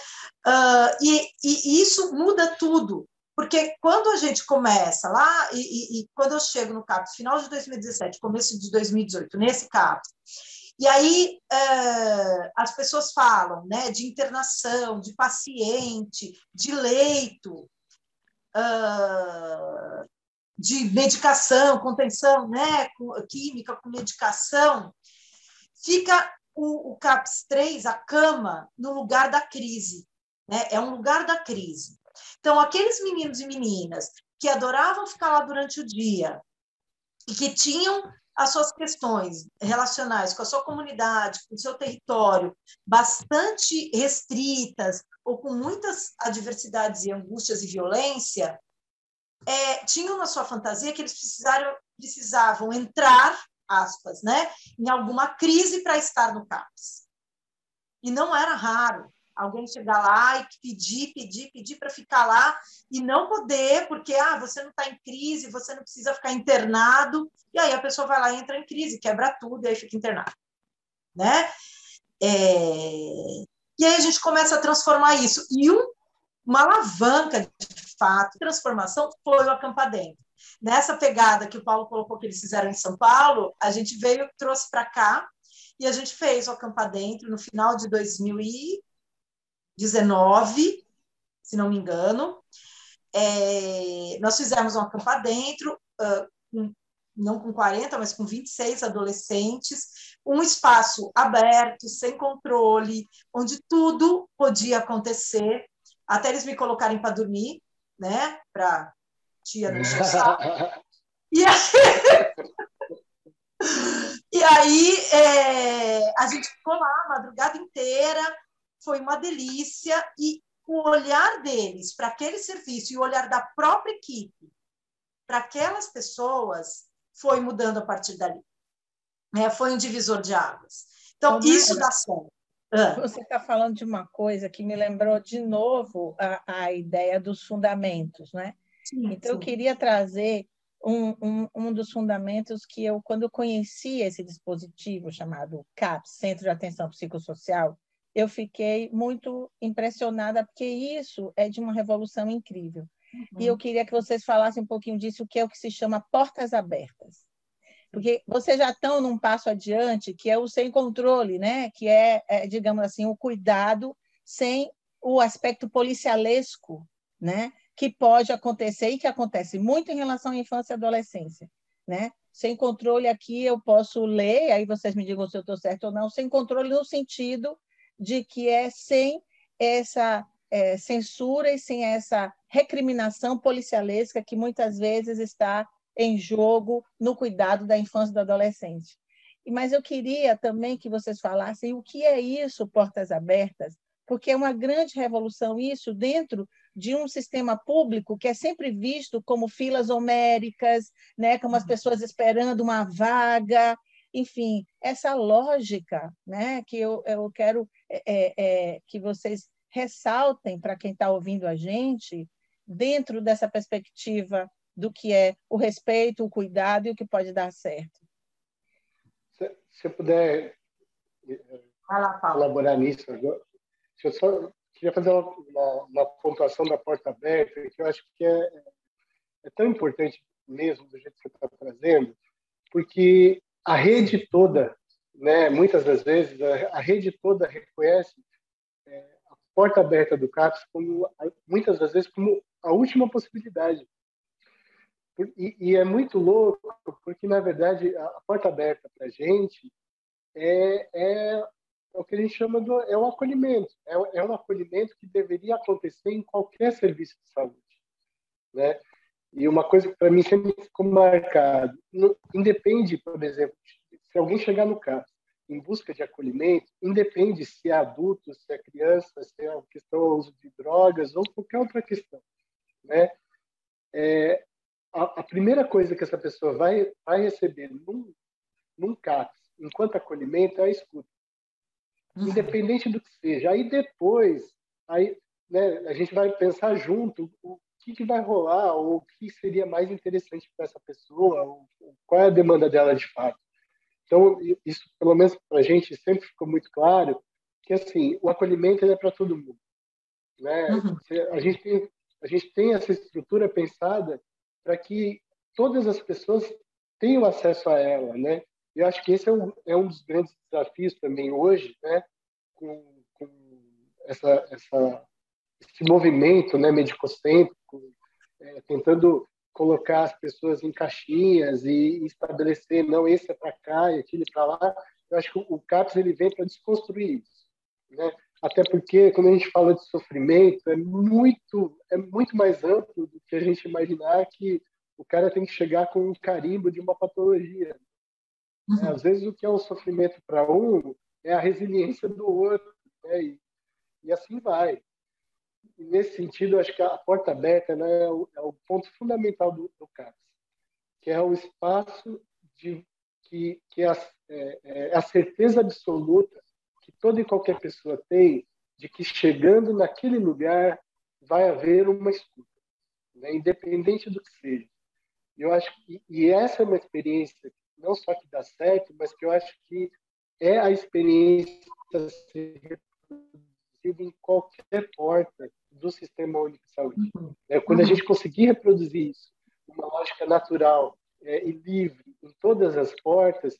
Uh, e, e, isso muda tudo, porque quando a gente começa lá, e, e, e quando eu chego no CAPS, final de 2017, começo de 2018, nesse CAPS, e aí uh, as pessoas falam né, de internação, de paciente, de leito, uh, de medicação, contenção né, química com medicação, fica o, o CAPS 3, a cama, no lugar da crise. Né? É um lugar da crise. Então, aqueles meninos e meninas que adoravam ficar lá durante o dia e que tinham as suas questões relacionais com a sua comunidade, com o seu território, bastante restritas ou com muitas adversidades e angústias e violência, é, tinham na sua fantasia que eles precisaram, precisavam entrar, aspas, né, em alguma crise para estar no CAPS. E não era raro alguém chegar lá e pedir, pedir, pedir para ficar lá e não poder, porque ah, você não está em crise, você não precisa ficar internado, e aí a pessoa vai lá e entra em crise, quebra tudo e aí fica internado. Né? É... E aí a gente começa a transformar isso. E um, uma alavanca, de fato, transformação foi o Acampa Dentro. Nessa pegada que o Paulo colocou que eles fizeram em São Paulo, a gente veio, trouxe para cá, e a gente fez o Acampa Dentro no final de 2000 e 19, se não me engano. É, nós fizemos um acampar dentro, uh, com, não com 40, mas com 26 adolescentes, um espaço aberto, sem controle, onde tudo podia acontecer, até eles me colocarem para dormir, né? Para tia não E aí, e aí é, a gente ficou lá a madrugada inteira, foi uma delícia e o olhar deles para aquele serviço e o olhar da própria equipe para aquelas pessoas foi mudando a partir dali. É, foi um divisor de águas. Então, isso dá certo. Ah. Você está falando de uma coisa que me lembrou de novo a, a ideia dos fundamentos, né? Sim, então, sim. eu queria trazer um, um, um dos fundamentos que eu, quando eu conheci esse dispositivo chamado CAPS, Centro de Atenção Psicossocial, eu fiquei muito impressionada, porque isso é de uma revolução incrível. Uhum. E eu queria que vocês falassem um pouquinho disso, o que é o que se chama portas abertas. Porque vocês já estão num passo adiante, que é o sem controle, né? que é, é digamos assim, o cuidado sem o aspecto policialesco, né? que pode acontecer e que acontece muito em relação à infância e adolescência. Né? Sem controle aqui eu posso ler, aí vocês me digam se eu estou certo ou não, sem controle no sentido de que é sem essa é, censura e sem essa recriminação policialesca que muitas vezes está em jogo no cuidado da infância e do adolescente. Mas eu queria também que vocês falassem o que é isso, portas abertas, porque é uma grande revolução isso dentro de um sistema público que é sempre visto como filas homéricas, né, como as uhum. pessoas esperando uma vaga, enfim, essa lógica né, que eu, eu quero é, é, é que vocês ressaltem para quem está ouvindo a gente, dentro dessa perspectiva do que é o respeito, o cuidado e o que pode dar certo. Se, se eu puder lá, colaborar nisso agora, eu só queria fazer uma, uma, uma, pontuação da porta aberta, que eu acho que é, é tão importante mesmo do jeito que você está trazendo, porque a rede toda, né, muitas das vezes, a, a rede toda reconhece é, a porta aberta do CAPS como, muitas das vezes, como a última possibilidade. E, e, é muito louco, porque, na verdade, a, porta aberta para a gente é, é, é, o que a gente chama de é um acolhimento. É, é um acolhimento que deveria acontecer em qualquer serviço de saúde. Né? E uma coisa que para mim sempre ficou marcado, independe, por exemplo, se alguém chegar no CAPS em busca de acolhimento, independe se é adulto, se é criança, se é uma questão do uso de drogas ou qualquer outra questão, né? É, a, a, primeira coisa que essa pessoa vai, vai receber num, num CAPS, enquanto acolhimento, é a escuta. Uhum. Independente do que seja. Aí depois, aí, né, a gente vai pensar junto o que, que vai rolar, ou o que seria mais interessante para essa pessoa, ou, qual é a demanda dela de fato. Então, isso, pelo menos para a gente, sempre ficou muito claro que assim o acolhimento é para todo mundo. Né? Uhum. A, gente tem, a gente tem essa estrutura pensada para que todas as pessoas tenham acesso a ela. Né? Eu acho que esse é um, é um dos grandes desafios também hoje, né? com, com essa, essa, esse movimento né, medicocêntrico, é, tentando colocar as pessoas em caixinhas e estabelecer, não, esse é para cá e aquele para lá. Eu acho que o CAPS ele vem para desconstruir isso. Né? Até porque, quando a gente fala de sofrimento, é muito, é muito mais amplo do que a gente imaginar que o cara tem que chegar com um carimbo de uma patologia. Uhum. Às vezes, o que é um sofrimento para um é a resiliência do outro. Né? E, e assim vai nesse sentido, acho que a porta aberta né, é, o, é, o, ponto fundamental do, do CAPS, que é o espaço de, que, que a, é, é a certeza absoluta que toda e qualquer pessoa tem de que chegando naquele lugar vai haver uma escuta, né, independente do que seja. Eu acho que, e essa é uma experiência não só que dá certo, mas que eu acho que é a experiência ser reproduzida em qualquer porta do Sistema Único de Saúde. É, quando a uhum. gente conseguir reproduzir isso, uma lógica natural é, e livre em todas as portas,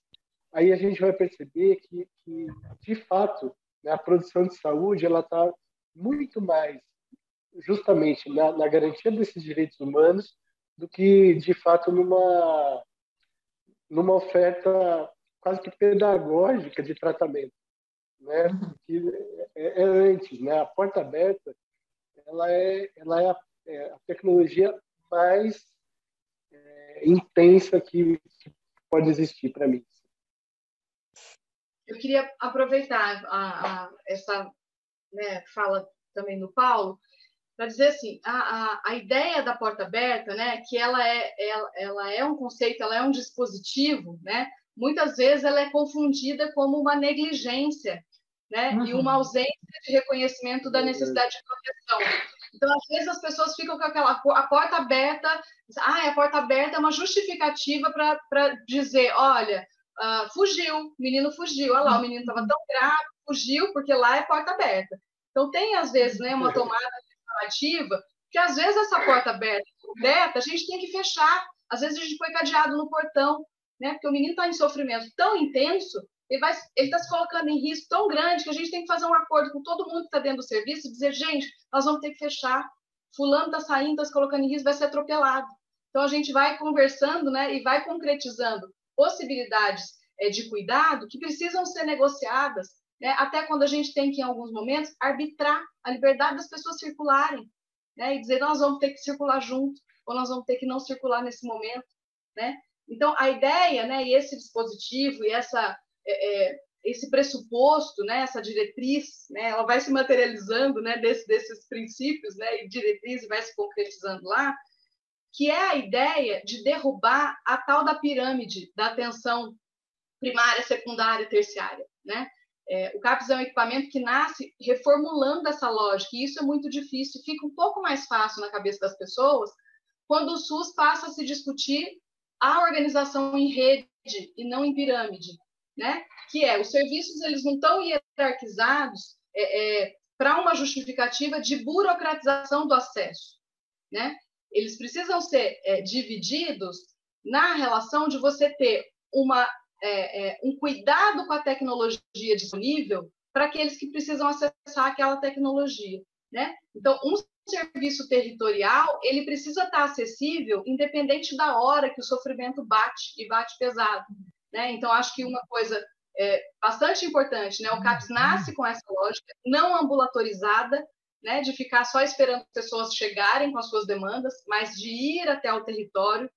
aí a gente vai perceber que, que de fato, né, a produção de saúde ela está muito mais justamente na, na, garantia desses direitos humanos do que de fato numa numa oferta quase que pedagógica de tratamento, né? Uhum. Que é, é antes, né? A porta aberta ela é, ela é, a, é a tecnologia mais é, intensa que, que, pode existir para mim. Eu queria aproveitar a, a essa né, fala também do Paulo para dizer assim, a, a, a, ideia da porta aberta, né, que ela é, ela, ela é um conceito, ela é um dispositivo, né, muitas vezes ela é confundida como uma negligência né? Uhum. E uma ausência de reconhecimento da necessidade de proteção. Então, às vezes, as pessoas ficam com aquela a porta aberta, ah, a porta aberta é uma justificativa para dizer, olha, uh, fugiu, o menino fugiu, olha lá, o menino estava tão grave, fugiu, porque lá é porta aberta. Então, tem, às vezes, né, uma tomada informativa, que às vezes essa porta aberta, aberta, a gente tem que fechar. Às vezes a gente põe cadeado no portão, né? Porque o menino está em sofrimento tão intenso ele está se colocando em risco tão grande que a gente tem que fazer um acordo com todo mundo que está dentro do serviço e dizer, gente, nós vamos ter que fechar. Fulano está saindo, está se colocando em risco, vai ser atropelado. Então, a gente vai conversando né, e vai concretizando possibilidades é, de cuidado que precisam ser negociadas, né, até quando a gente tem que, em alguns momentos, arbitrar a liberdade das pessoas circularem né, e dizer, nós vamos ter que circular junto ou nós vamos ter que não circular nesse momento. Né? Então, a ideia, né, e esse dispositivo e essa é, é, esse pressuposto, né, essa diretriz, né, ela vai se materializando, né, desse, desses princípios, né, e diretriz vai se concretizando lá, que é a ideia de derrubar a tal da pirâmide da atenção primária, secundária, terciária, né? É, o CAPS é um equipamento que nasce reformulando essa lógica, e isso é muito difícil, fica um pouco mais fácil na cabeça das pessoas quando o SUS passa a se discutir a organização em rede e não em pirâmide, né? Que é, os serviços eles não estão hierarquizados é, é, para uma justificativa de burocratização do acesso, né? Eles precisam ser é, divididos na relação de você ter uma é, é, um cuidado com a tecnologia disponível para aqueles que precisam acessar aquela tecnologia, né? Então, um serviço territorial ele precisa estar acessível independente da hora que o sofrimento bate e bate pesado, né? Então, acho que uma coisa é, bastante importante, né? O CAPS nasce com essa lógica não ambulatorizada, né? De ficar só esperando as pessoas chegarem com as suas demandas, mas de ir até o território,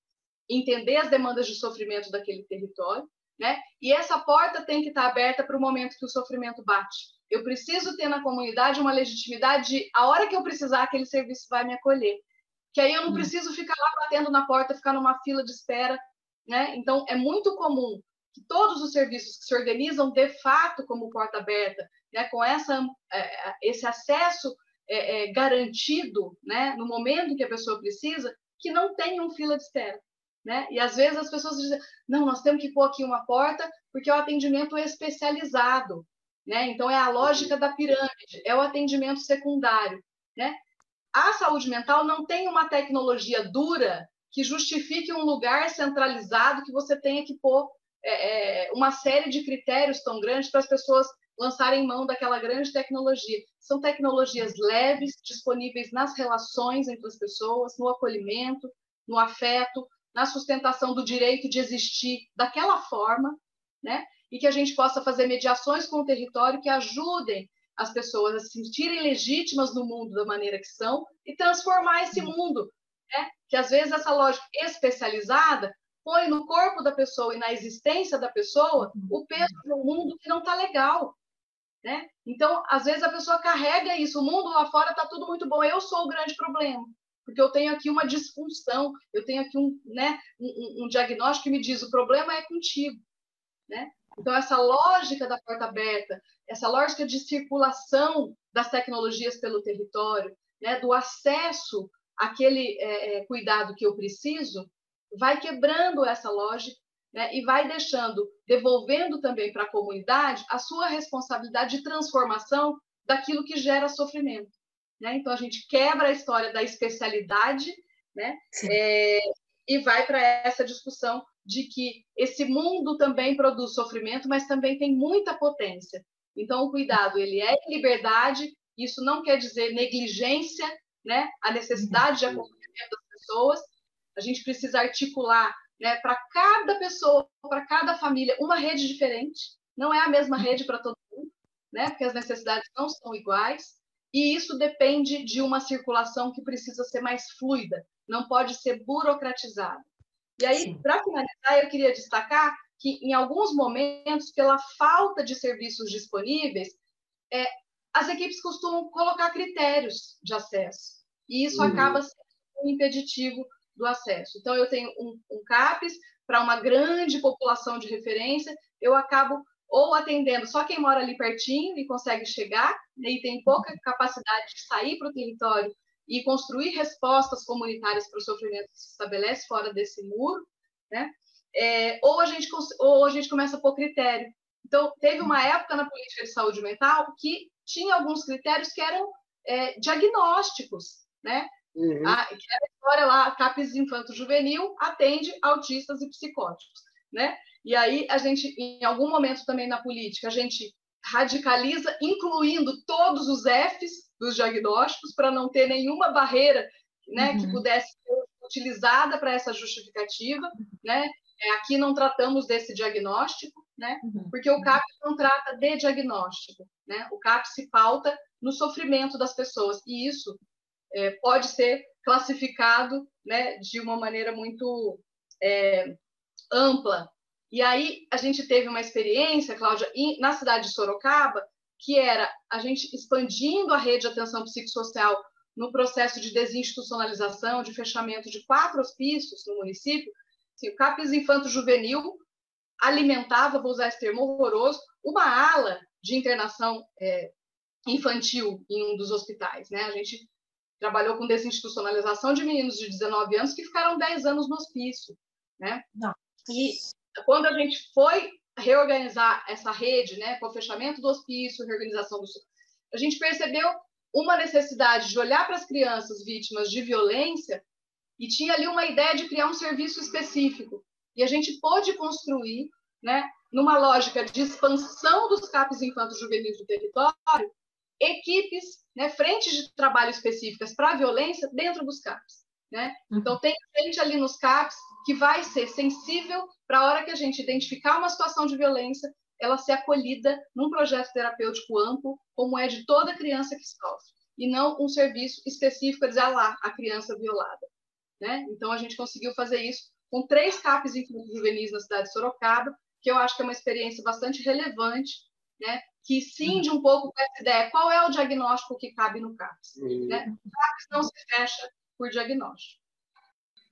entender as demandas de sofrimento daquele território né? E essa porta tem que estar aberta para o momento que o sofrimento bate. Eu preciso ter na comunidade uma legitimidade de, a hora que eu precisar, aquele serviço vai me acolher. Que aí eu não hum. preciso ficar lá batendo na porta, ficar numa fila de espera, né? Então, é muito comum que todos os serviços que se organizam de fato como porta aberta, né? com essa, é, esse acesso é, é, garantido, né? no momento que a pessoa precisa, que não tenham fila de espera. Né? E às vezes as pessoas dizem, não, nós temos que pôr aqui uma porta porque é o atendimento especializado, né? Então é a lógica da pirâmide, é o atendimento secundário, né? A saúde mental não tem uma tecnologia dura que justifique um lugar centralizado que você tenha que pôr é, é uma série de critérios tão grandes para as pessoas lançarem mão daquela grande tecnologia. São tecnologias leves, disponíveis nas relações entre as pessoas, no acolhimento, no afeto, na sustentação do direito de existir daquela forma, né? E que a gente possa fazer mediações com o território que ajudem as pessoas a se sentirem legítimas no mundo da maneira que são e transformar esse mundo, né? Que às vezes essa lógica especializada põe no corpo da pessoa e na existência da pessoa o peso de um mundo que não está legal, né? Então, às vezes a pessoa carrega isso, o mundo lá fora está tudo muito bom, eu sou o grande problema porque eu tenho aqui uma disfunção, eu tenho aqui um, né, um, um diagnóstico que me diz o problema é contigo, né? Então essa lógica da porta aberta, essa lógica de circulação das tecnologias pelo território, né, do acesso àquele é cuidado que eu preciso, vai quebrando essa lógica né, e vai deixando, devolvendo também para a comunidade a sua responsabilidade de transformação daquilo que gera sofrimento. Né? Então, a gente quebra a história da especialidade né? É, e vai para essa discussão de que esse mundo também produz sofrimento, mas também tem muita potência. Então, o cuidado ele é liberdade, isso não quer dizer negligência, né? a necessidade de uhum. acompanhamento das pessoas. A gente precisa articular né, para cada pessoa, para cada família, uma rede diferente. Não é a mesma uhum. rede para todo mundo, né? porque as necessidades não são iguais. E isso depende de uma circulação que precisa ser mais fluida, não pode ser burocratizada. E aí, para finalizar, eu queria destacar que, em alguns momentos, pela falta de serviços disponíveis, é, as equipes costumam colocar critérios de acesso, e isso uhum. acaba sendo um impeditivo do acesso. Então, eu tenho um, um CAPES para uma grande população de referência, eu acabo ou atendendo só quem mora ali pertinho e consegue chegar, e tem pouca capacidade de sair para o território e construir respostas comunitárias para o sofrimento que se estabelece fora desse muro, né? É, ou, a gente, ou a gente começa a pôr critério. Então, teve uma época na política de saúde mental que tinha alguns critérios que eram é, diagnósticos, né? Uhum. A, que era a história lá, CAPES Infanto-Juvenil atende autistas e psicóticos, né? E aí a gente, em algum momento também na política, a gente radicaliza, incluindo todos os Fs dos diagnósticos para não ter nenhuma barreira, né, uhum. que pudesse ser utilizada para essa justificativa, né? É, aqui não tratamos desse diagnóstico, né? Uhum. Porque o CAP não trata de diagnóstico, né? O CAP se pauta no sofrimento das pessoas e isso é, pode ser classificado, né, de uma maneira muito é, ampla E aí a gente teve uma experiência, Cláudia, na cidade de Sorocaba, que era a gente expandindo a rede de atenção psicossocial no processo de desinstitucionalização, de fechamento de quatro hospícios no município. Assim, o CAPES Infanto Juvenil alimentava, vou usar esse termo horroroso, uma ala de internação é, infantil em um dos hospitais. Né? A gente trabalhou com desinstitucionalização de meninos de 19 anos que ficaram 10 anos no hospício. Né? Não. E quando a gente foi reorganizar essa rede, né, com o fechamento do hospício, reorganização do a gente percebeu uma necessidade de olhar para as crianças vítimas de violência e tinha ali uma ideia de criar um serviço específico. E a gente pôde construir, né, numa lógica de expansão dos CAPs infantos juvenis do território, equipes, né, frentes de trabalho específicas para a violência dentro dos CAPs. Né? Uhum. Então, tem gente ali nos CAPs que vai ser sensível para a hora que a gente identificar uma situação de violência, ela ser acolhida num projeto terapêutico amplo, como é de toda criança que sofre, e não um serviço específico a dizer, ah lá, a criança violada. Né? Então, a gente conseguiu fazer isso com três CAPs infantis juvenis na cidade de Sorocaba, que eu acho que é uma experiência bastante relevante, né? Que cinde um pouco com essa ideia, qual é o diagnóstico que cabe no CAPS. Né? O CAPS não se fecha por diagnóstico.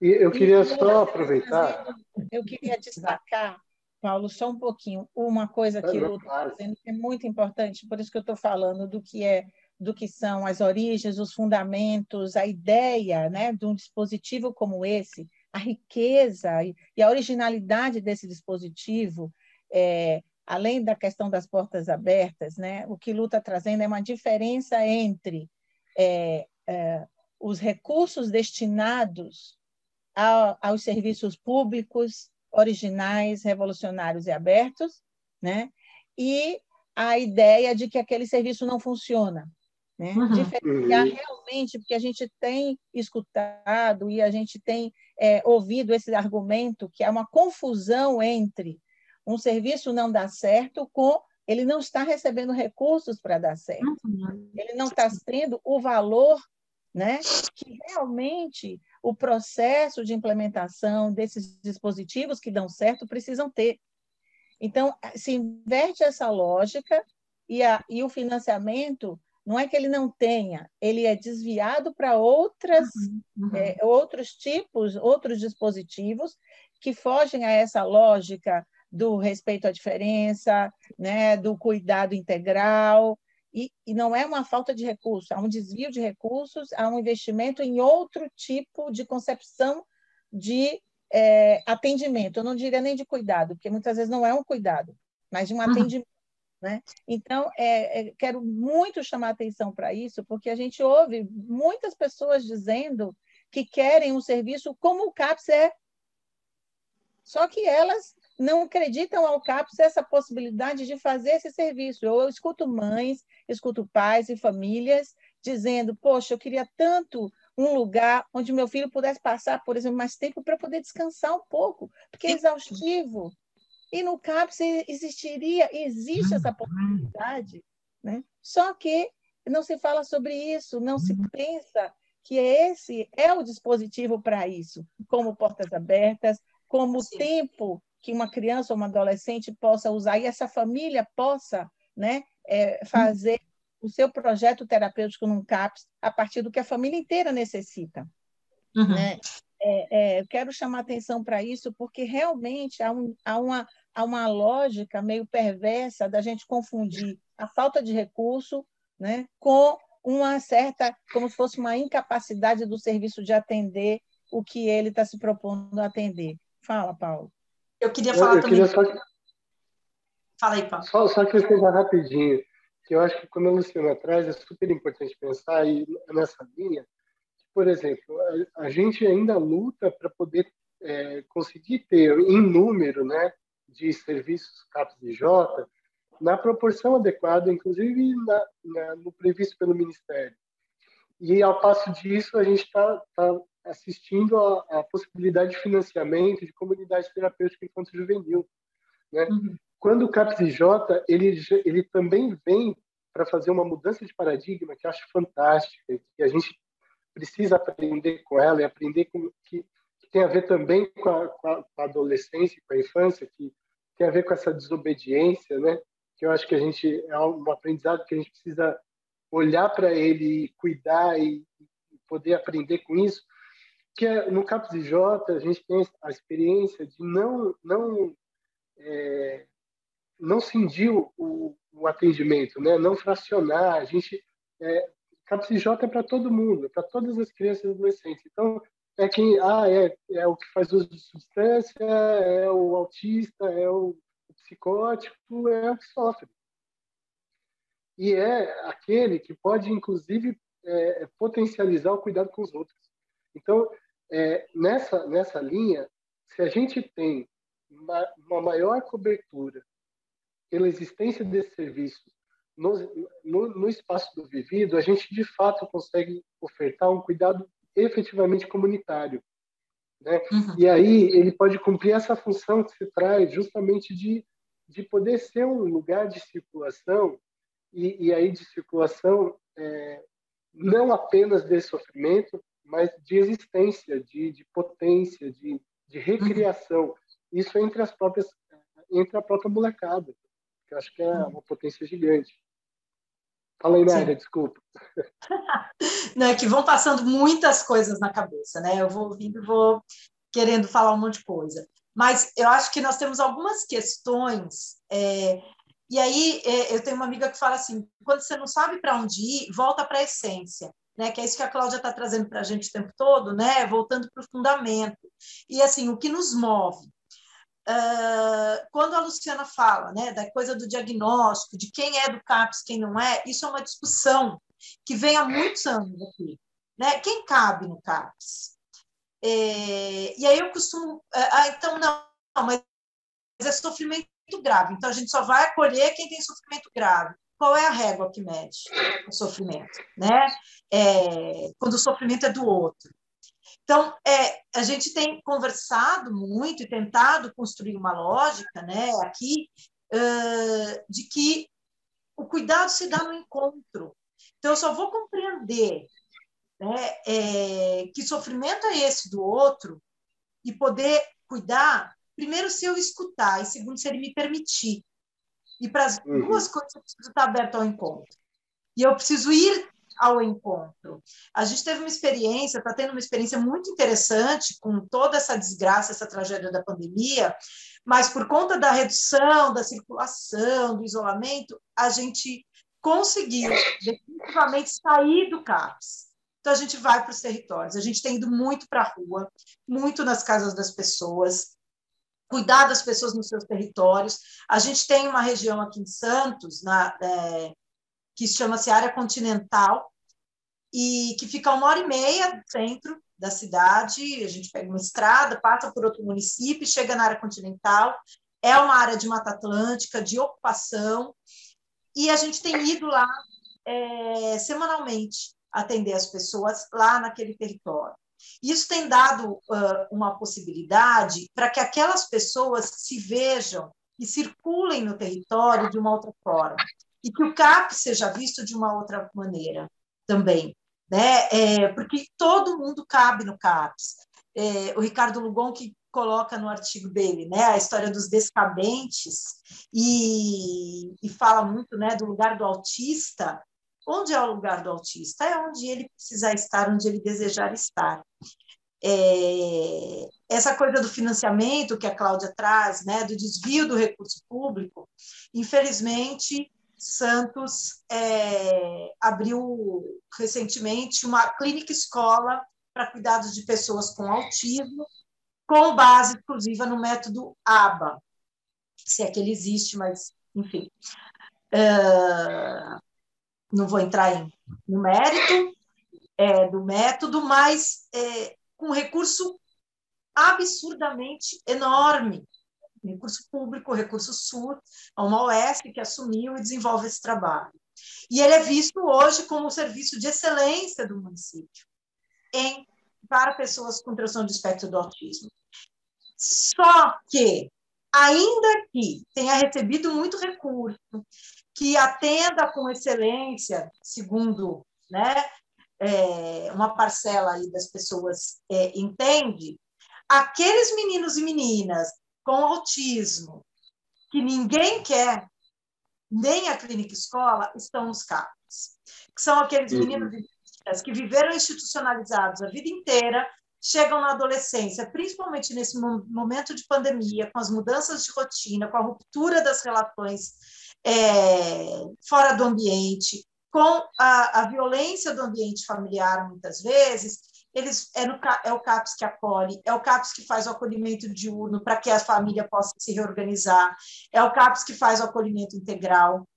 E eu queria só aproveitar. Eu queria destacar, Paulo, só um pouquinho, uma coisa que o está dizendo que é muito importante, por isso que eu estou falando do que é do que são as origens, os fundamentos, a ideia né, de um dispositivo como esse, a riqueza e a originalidade desse dispositivo, é, além da questão das portas abertas, né, o que Lu está trazendo é uma diferença entre é, é, os recursos destinados a, aos serviços públicos originais, revolucionários e abertos, né? e a ideia de que aquele serviço não funciona. Né? Uhum. Diferenciar uhum. realmente, porque a gente tem escutado e a gente tem é, ouvido esse argumento que há uma confusão entre um serviço não dar certo com ele não está recebendo recursos para dar certo. Ele não está tendo o valor né? que realmente o processo de implementação desses dispositivos que dão certo precisam ter. Então, se inverte essa lógica e, a, e o financiamento não é que ele não tenha, ele é desviado para outras uhum, uhum. É, outros tipos, outros dispositivos que fogem a essa lógica do respeito à diferença, né, do cuidado integral, e, e não é uma falta de recursos, há um desvio de recursos, há um investimento em outro tipo de concepção de é, atendimento. Eu não diria nem de cuidado, porque muitas vezes não é um cuidado, mas de um uhum. atendimento. Né? Então, é, é, quero muito chamar atenção para isso, porque a gente ouve muitas pessoas dizendo que querem um serviço como o CAPS é. Só que elas não acreditam ao CAPS essa possibilidade de fazer esse serviço. Eu escuto mães, escuto pais e famílias dizendo: Poxa, eu queria tanto um lugar onde meu filho pudesse passar, por exemplo, mais tempo para poder descansar um pouco, porque é exaustivo. E no CAPS existiria, existe essa possibilidade, né? Só que não se fala sobre isso, não se pensa que esse é o dispositivo para isso, como portas abertas, como Sim. tempo que uma criança ou uma adolescente possa usar e essa família possa né, é, fazer o seu projeto terapêutico num CAPS a partir do que a família inteira necessita. Uhum. Né? É, é, eu quero chamar atenção para isso porque realmente há, um, há, uma, há uma lógica meio perversa da gente confundir a falta de recurso né, com uma certa, como se fosse uma incapacidade do serviço de atender o que ele está se propondo a atender. Fala, Paulo. Eu queria falar eu, eu também. Queria só... Fala aí, Paulo. Só, só acrescentar rapidinho, que eu acho que quando a Luciana traz, é super importante pensar aí nessa linha. Por exemplo, a, a gente ainda luta para poder é, conseguir ter em número né, de serviços CAPS e J na proporção adequada, inclusive na, na, no previsto pelo Ministério. E, ao passo disso, a gente está tá assistindo a, a, possibilidade de financiamento de comunidade terapêutica infanto-juvenil. Né? Uhum. Quando o CAPS-IJ, ele, ele também vem para fazer uma mudança de paradigma que eu acho fantástica, que a gente precisa aprender com ela e aprender com que, que tem a ver também com a, com a, adolescência, com a infância, que tem a ver com essa desobediência, né? Que eu acho que a gente é um aprendizado que a gente precisa olhar para ele, cuidar e poder aprender com isso. Que é, no CAPS e J a gente tem a experiência de não não é, não cindir o, o, atendimento, né? Não fracionar. A gente é, J é para todo mundo, para todas as crianças e adolescentes. Então é quem ah é, é o que faz uso de substância, é o autista, é o psicótico, é o que sofre. E é aquele que pode, inclusive, é, é, potencializar o cuidado com os outros. Então, é, nessa, nessa linha, se a gente tem uma, uma maior cobertura pela existência desse serviço no, no, no, espaço do vivido, a gente de fato consegue ofertar um cuidado efetivamente comunitário. Né? Uhum. E aí ele pode cumprir essa função que se traz justamente de, de poder ser um lugar de circulação, e, e aí de circulação é, não apenas de sofrimento, mas de existência, de, de potência, de, de recriação. Isso entre as próprias entre a própria molecada, que eu acho que é uma potência gigante. Fala aí, Nádia, desculpa. Não, é que vão passando muitas coisas na cabeça, né? Eu vou ouvindo e vou querendo falar um monte de coisa. Mas eu acho que nós temos algumas questões. É, e aí é, eu tenho uma amiga que fala assim: quando você não sabe para onde ir, volta para a essência. Né, que é isso que a Cláudia está trazendo para a gente o tempo todo, né, voltando para o fundamento. E assim, o que nos move, Uh, quando a Luciana fala né, da coisa do diagnóstico, de quem é do CAPS, quem não é, isso é uma discussão que vem há muitos anos aqui. Né? Quem cabe no CAPS? É, e aí eu costumo. É, ah, então, não, não, mas é sofrimento grave. Então, a gente só vai acolher quem tem sofrimento grave. Qual é a régua que mede o sofrimento? Né? É, quando o sofrimento é do outro. Então, é, a gente tem conversado muito e tentado construir uma lógica né, aqui uh, de que o cuidado se dá no encontro. Então, eu só vou compreender né, é, que sofrimento é esse do outro e poder cuidar, primeiro, se eu escutar, e segundo, se ele me permitir. E para as uhum. duas coisas, eu preciso estar aberto ao encontro. E eu preciso ir ao encontro. A gente teve uma experiência, está tendo uma experiência muito interessante com toda essa desgraça, essa tragédia da pandemia, mas por conta da redução da circulação, do isolamento, a gente conseguiu definitivamente sair do CAPS. Então, a gente vai para os territórios, a gente tem ido muito para a rua, muito nas casas das pessoas, cuidar das pessoas nos seus territórios. A gente tem uma região aqui em Santos, na, é, que chama-se Área Continental, e que fica uma hora e meia do centro da cidade. A gente pega uma estrada, passa por outro município, chega na área continental. É uma área de Mata Atlântica, de ocupação, e a gente tem ido lá é, semanalmente atender as pessoas lá naquele território. Isso tem dado uh, uma possibilidade para que aquelas pessoas se vejam e circulem no território de uma outra forma e que o CAP seja visto de uma outra maneira também, né? É, porque todo mundo cabe no CAPS. É, o Ricardo Lugon que coloca no artigo dele, né, a história dos descabentes e, e fala muito, né, do lugar do autista. Onde é o lugar do autista? É onde ele precisa estar, onde ele desejar estar. É, essa coisa do financiamento que a Cláudia traz, né, do desvio do recurso público, infelizmente Santos é, abriu recentemente uma clínica escola para cuidados de pessoas com autismo, com base exclusiva no método ABA, se é que ele existe, mas enfim. Uh, não vou entrar em, no mérito é, do método, mas é, com recurso absurdamente enorme recurso público, recurso SUR, é uma OS que assumiu e desenvolve esse trabalho. E ele é visto hoje como um serviço de excelência do município em, para pessoas com transtorno de espectro do autismo. Só que, ainda que tenha recebido muito recurso, que atenda com excelência, segundo né, é, uma parcela aí das pessoas é, entende, aqueles meninos e meninas com autismo que ninguém quer, nem a clínica escola, estão nos CAPs, que são aqueles uhum. meninos e meninas que viveram institucionalizados a vida inteira, chegam na adolescência, principalmente nesse momento de pandemia, com as mudanças de rotina, com a ruptura das relações é, fora do ambiente, com a, a, violência do ambiente familiar, muitas vezes, eles é, no, é, o CAPS que acolhe, é o CAPS que faz o acolhimento diurno para que a família possa se reorganizar, é o CAPS que faz o acolhimento integral.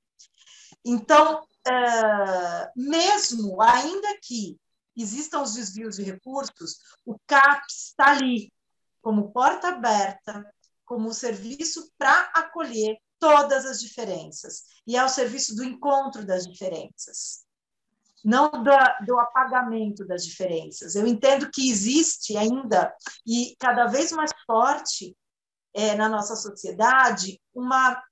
Então, é, mesmo ainda que existam os desvios de recursos, o CAPS está ali como porta aberta, como serviço para acolher todas as diferenças. E é o serviço do encontro das diferenças, não do, do apagamento das diferenças. Eu entendo que existe ainda, e cada vez mais forte é, na nossa sociedade, uma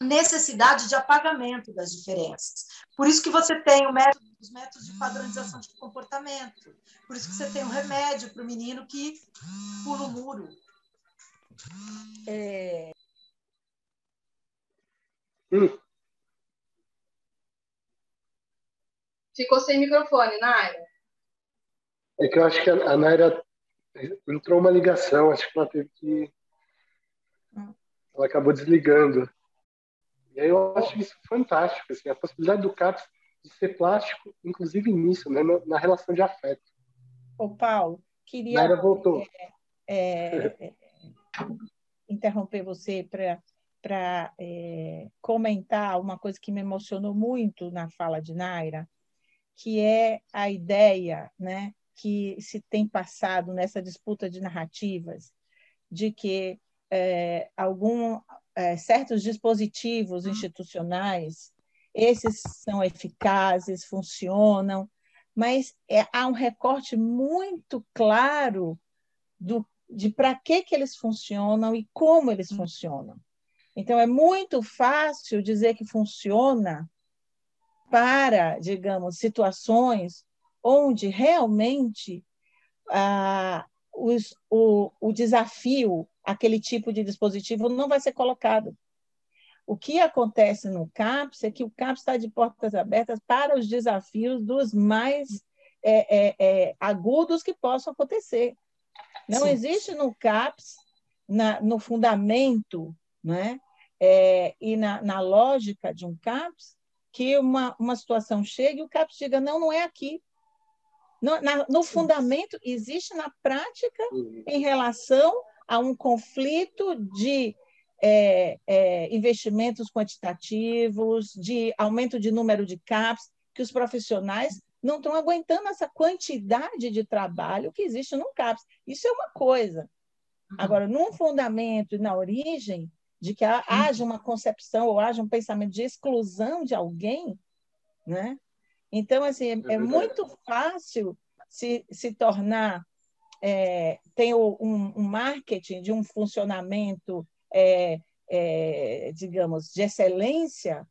necessidade de apagamento das diferenças. Por isso que você tem método, os métodos de padronização de comportamento. Por isso que você tem um remédio para o menino que pula o muro. É, Hum. Ficou sem microfone, Naira. É que eu acho que a Naira entrou uma ligação, acho que ela teve que. Ela acabou desligando. E aí eu acho isso fantástico, assim, a possibilidade do CAPS de ser plástico, inclusive nisso, né, na relação de afeto. Ô, Paulo, queria. Naira voltou. É, é, interromper você para para é, comentar uma coisa que me emocionou muito na fala de Naira, que é a ideia né, que se tem passado nessa disputa de narrativas de que é, algum, é, certos dispositivos institucionais, esses são eficazes, funcionam, mas é, há um recorte muito claro do, de para que, que eles funcionam e como eles funcionam. Então, é muito fácil dizer que funciona para, digamos, situações onde realmente ah, os, o, o desafio, aquele tipo de dispositivo, não vai ser colocado. O que acontece no CAPS é que o CAPS está de portas abertas para os desafios dos mais é, é, é, agudos que possam acontecer. Não Sim. existe no CAPS, na, no fundamento né? É, e na, na, lógica de um CAPS, que uma, uma situação chegue e o CAPS diga, não, não é aqui. No, na, no fundamento, existe na prática em relação a um conflito de é, é, investimentos quantitativos, de aumento de número de CAPs, que os profissionais não estão aguentando essa quantidade de trabalho que existe no CAPS. Isso é uma coisa. Uhum. Agora, num fundamento e na origem, de que haja uma concepção ou haja um pensamento de exclusão de alguém, né? Então, assim, é, é muito fácil se, se tornar, é, tem um, um, marketing de um funcionamento, é, é, digamos, de excelência,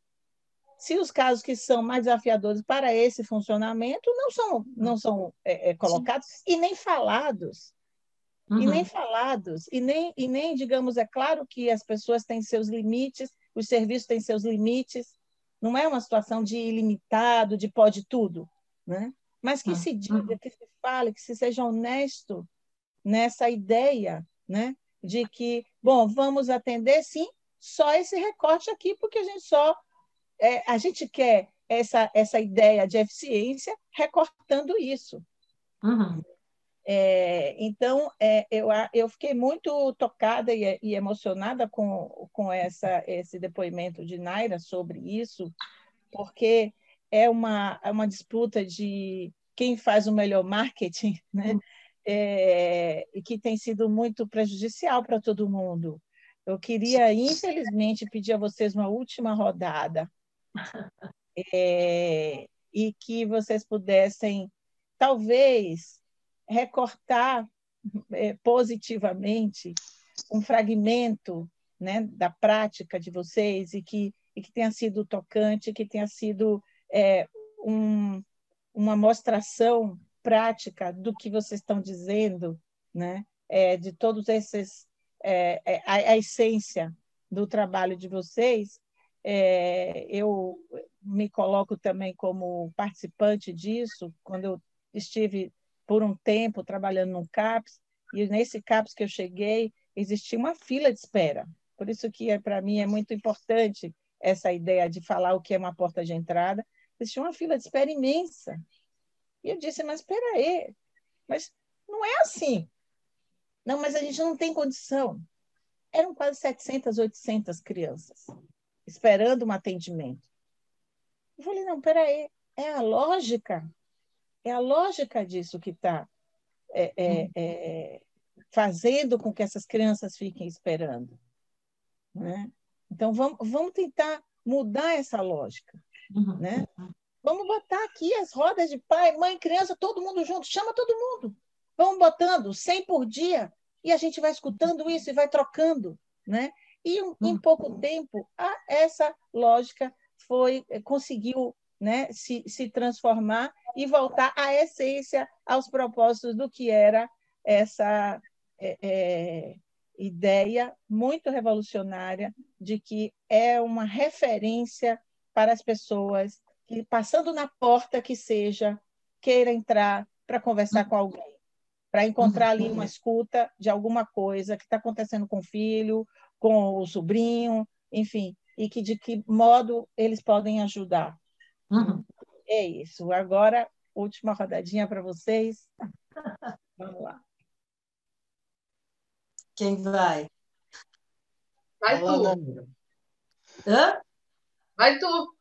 se os casos que são mais desafiadores para esse funcionamento não são, não são é, é, colocados Sim. e nem falados. Uhum. E nem falados, e nem, e nem, digamos, é claro que as pessoas têm seus limites, os serviços têm seus limites, não é uma situação de ilimitado, de pode tudo, né? mas que uhum. se diga, que se fale, que se seja honesto nessa ideia né? de que, bom, vamos atender, sim, só esse recorte aqui, porque a gente só, é, a gente quer essa, essa ideia de eficiência recortando isso. Uhum. É, então, é, eu, eu fiquei muito tocada e, e, emocionada com, com essa, esse depoimento de Naira sobre isso, porque é uma, é uma disputa de quem faz o melhor marketing, né? É, e que tem sido muito prejudicial para todo mundo. Eu queria, infelizmente, pedir a vocês uma última rodada é, e que vocês pudessem, talvez, recortar é, positivamente um fragmento né, da prática de vocês e que, e que tenha sido tocante, que tenha sido é, um, uma mostração prática do que vocês estão dizendo, né, é, de todos esses, é, é a, a, essência do trabalho de vocês. É, eu me coloco também como participante disso, quando eu estive por um tempo trabalhando no CAPS, e nesse CAPS que eu cheguei, existia uma fila de espera. Por isso que, é, para mim, é muito importante essa ideia de falar o que é uma porta de entrada. Existia uma fila de espera imensa. E eu disse, mas espera aí, mas não é assim. Não, mas a gente não tem condição. Eram quase 700, 800 crianças esperando um atendimento. Eu falei, não, peraí, é a lógica, é a lógica disso que está é, é, é, fazendo com que essas crianças fiquem esperando. Né? Então, vamos, vamos tentar mudar essa lógica. Uhum. Né? Vamos botar aqui as rodas de pai, mãe, criança, todo mundo junto, chama todo mundo. Vamos botando 100 por dia e a gente vai escutando isso e vai trocando. Né? E um, em pouco tempo, a, essa lógica foi eh, conseguiu né, se, se transformar e voltar à essência, aos propósitos do que era essa é, é, ideia muito revolucionária de que é uma referência para as pessoas que, passando na porta que seja, queira entrar para conversar com alguém, para encontrar ali uma escuta de alguma coisa que está acontecendo com o filho, com o sobrinho, enfim, e que de que modo eles podem ajudar. Uhum. É isso. Agora, última rodadinha para vocês. Vamos lá. Quem vai? Vai tu. Hã? Vai tu.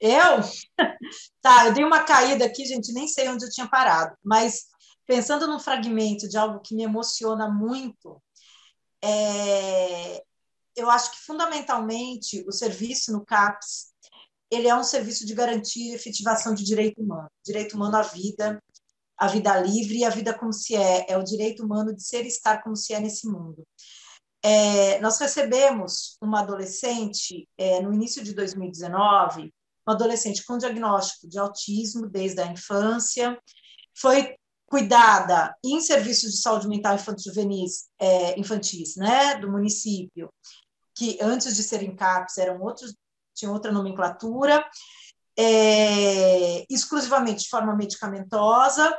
Eu? Tá, eu dei uma caída aqui, gente, nem sei onde eu tinha parado, mas pensando num fragmento de algo que me emociona muito, é, eu acho que fundamentalmente o serviço no CAPS ele é um serviço de garantia e efetivação de direito humano, direito humano à vida, a vida livre e a vida como se é, é o direito humano de ser e estar como se é nesse mundo. É, nós recebemos uma adolescente é, no início de 2019, uma adolescente com diagnóstico de autismo desde a infância, foi cuidada em serviços de saúde mental infantil juvenis, é, infantis, né, do município, que antes de serem CAPs eram outros, tinham outra nomenclatura, é, exclusivamente de forma medicamentosa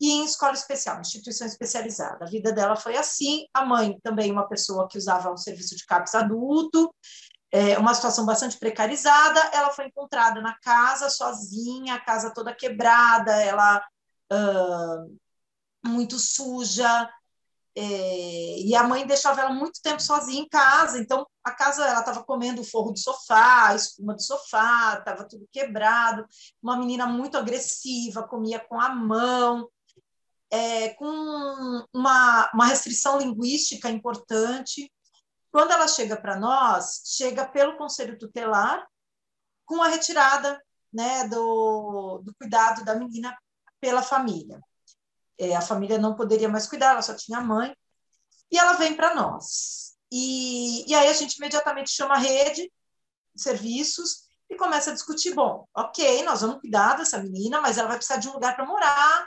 e em escola especial, instituição especializada. A vida dela foi assim. A mãe também uma pessoa que usava um serviço de CAPS adulto, é, uma situação bastante precarizada. Ela foi encontrada na casa sozinha, a casa toda quebrada, ela uh, muito suja, é, e a mãe deixava ela muito tempo sozinha em casa, então a casa ela estava comendo o forro do sofá, a espuma do sofá, estava tudo quebrado. Uma menina muito agressiva, comia com a mão, é, com uma, uma restrição linguística importante. Quando ela chega para nós, chega pelo conselho tutelar, com a retirada né, do, do cuidado da menina pela família. É, a família não poderia mais cuidar, ela só tinha a mãe. E ela vem para nós. E, e aí a gente imediatamente chama a rede de serviços e começa a discutir: bom, ok, nós vamos cuidar dessa menina, mas ela vai precisar de um lugar para morar.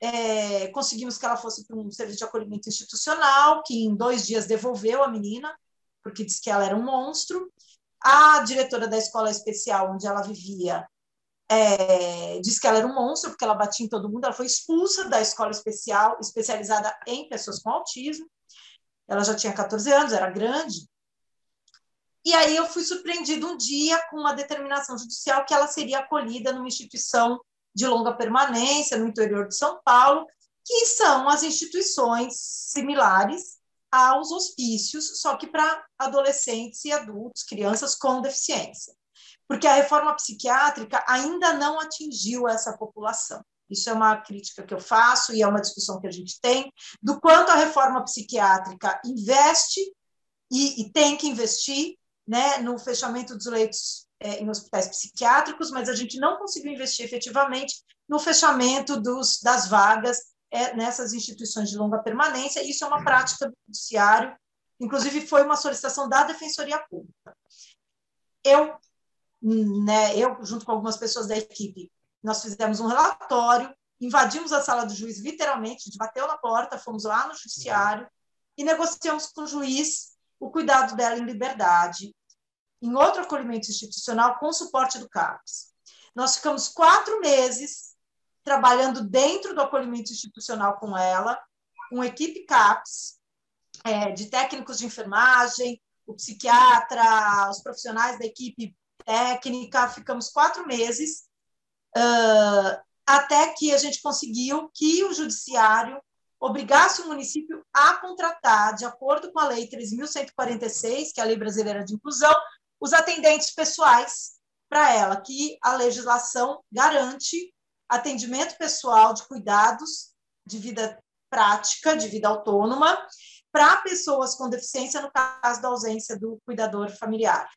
É, conseguimos que ela fosse para um serviço de acolhimento institucional, que em dois dias devolveu a menina, porque disse que ela era um monstro. A diretora da escola especial onde ela vivia é, disse que ela era um monstro, porque ela batia em todo mundo. Ela foi expulsa da escola especial, especializada em pessoas com autismo. Ela já tinha 14 anos, era grande. E aí eu fui surpreendida um dia com uma determinação judicial que ela seria acolhida numa instituição de longa permanência no interior de São Paulo, que são as instituições similares aos hospícios, só que para adolescentes e adultos, crianças com deficiência porque a reforma psiquiátrica ainda não atingiu essa população. Isso é uma crítica que eu faço e é uma discussão que a gente tem do quanto a reforma psiquiátrica investe e, e tem que investir né, no fechamento dos leitos é, em hospitais psiquiátricos, mas a gente não conseguiu investir efetivamente no fechamento dos, das vagas é, nessas instituições de longa permanência. Isso é uma prática do judiciário, inclusive foi uma solicitação da Defensoria Pública. Eu né, eu, junto com algumas pessoas da equipe, nós fizemos um relatório, invadimos a sala do juiz, literalmente, a gente bateu na porta, fomos lá no judiciário e negociamos com o juiz o cuidado dela em liberdade, em outro acolhimento institucional com suporte do CAPS. Nós ficamos quatro meses trabalhando dentro do acolhimento institucional com ela, com equipe CAPS, é, de técnicos de enfermagem, o psiquiatra, os profissionais da equipe técnica, ficamos quatro meses, uh, até que a gente conseguiu que o judiciário obrigasse o município a contratar, de acordo com a Lei 3.146, que é a Lei Brasileira de Inclusão, os atendentes pessoais para ela, que a legislação garante atendimento pessoal de cuidados de vida prática, de vida autônoma, para pessoas com deficiência no caso da ausência do cuidador familiar.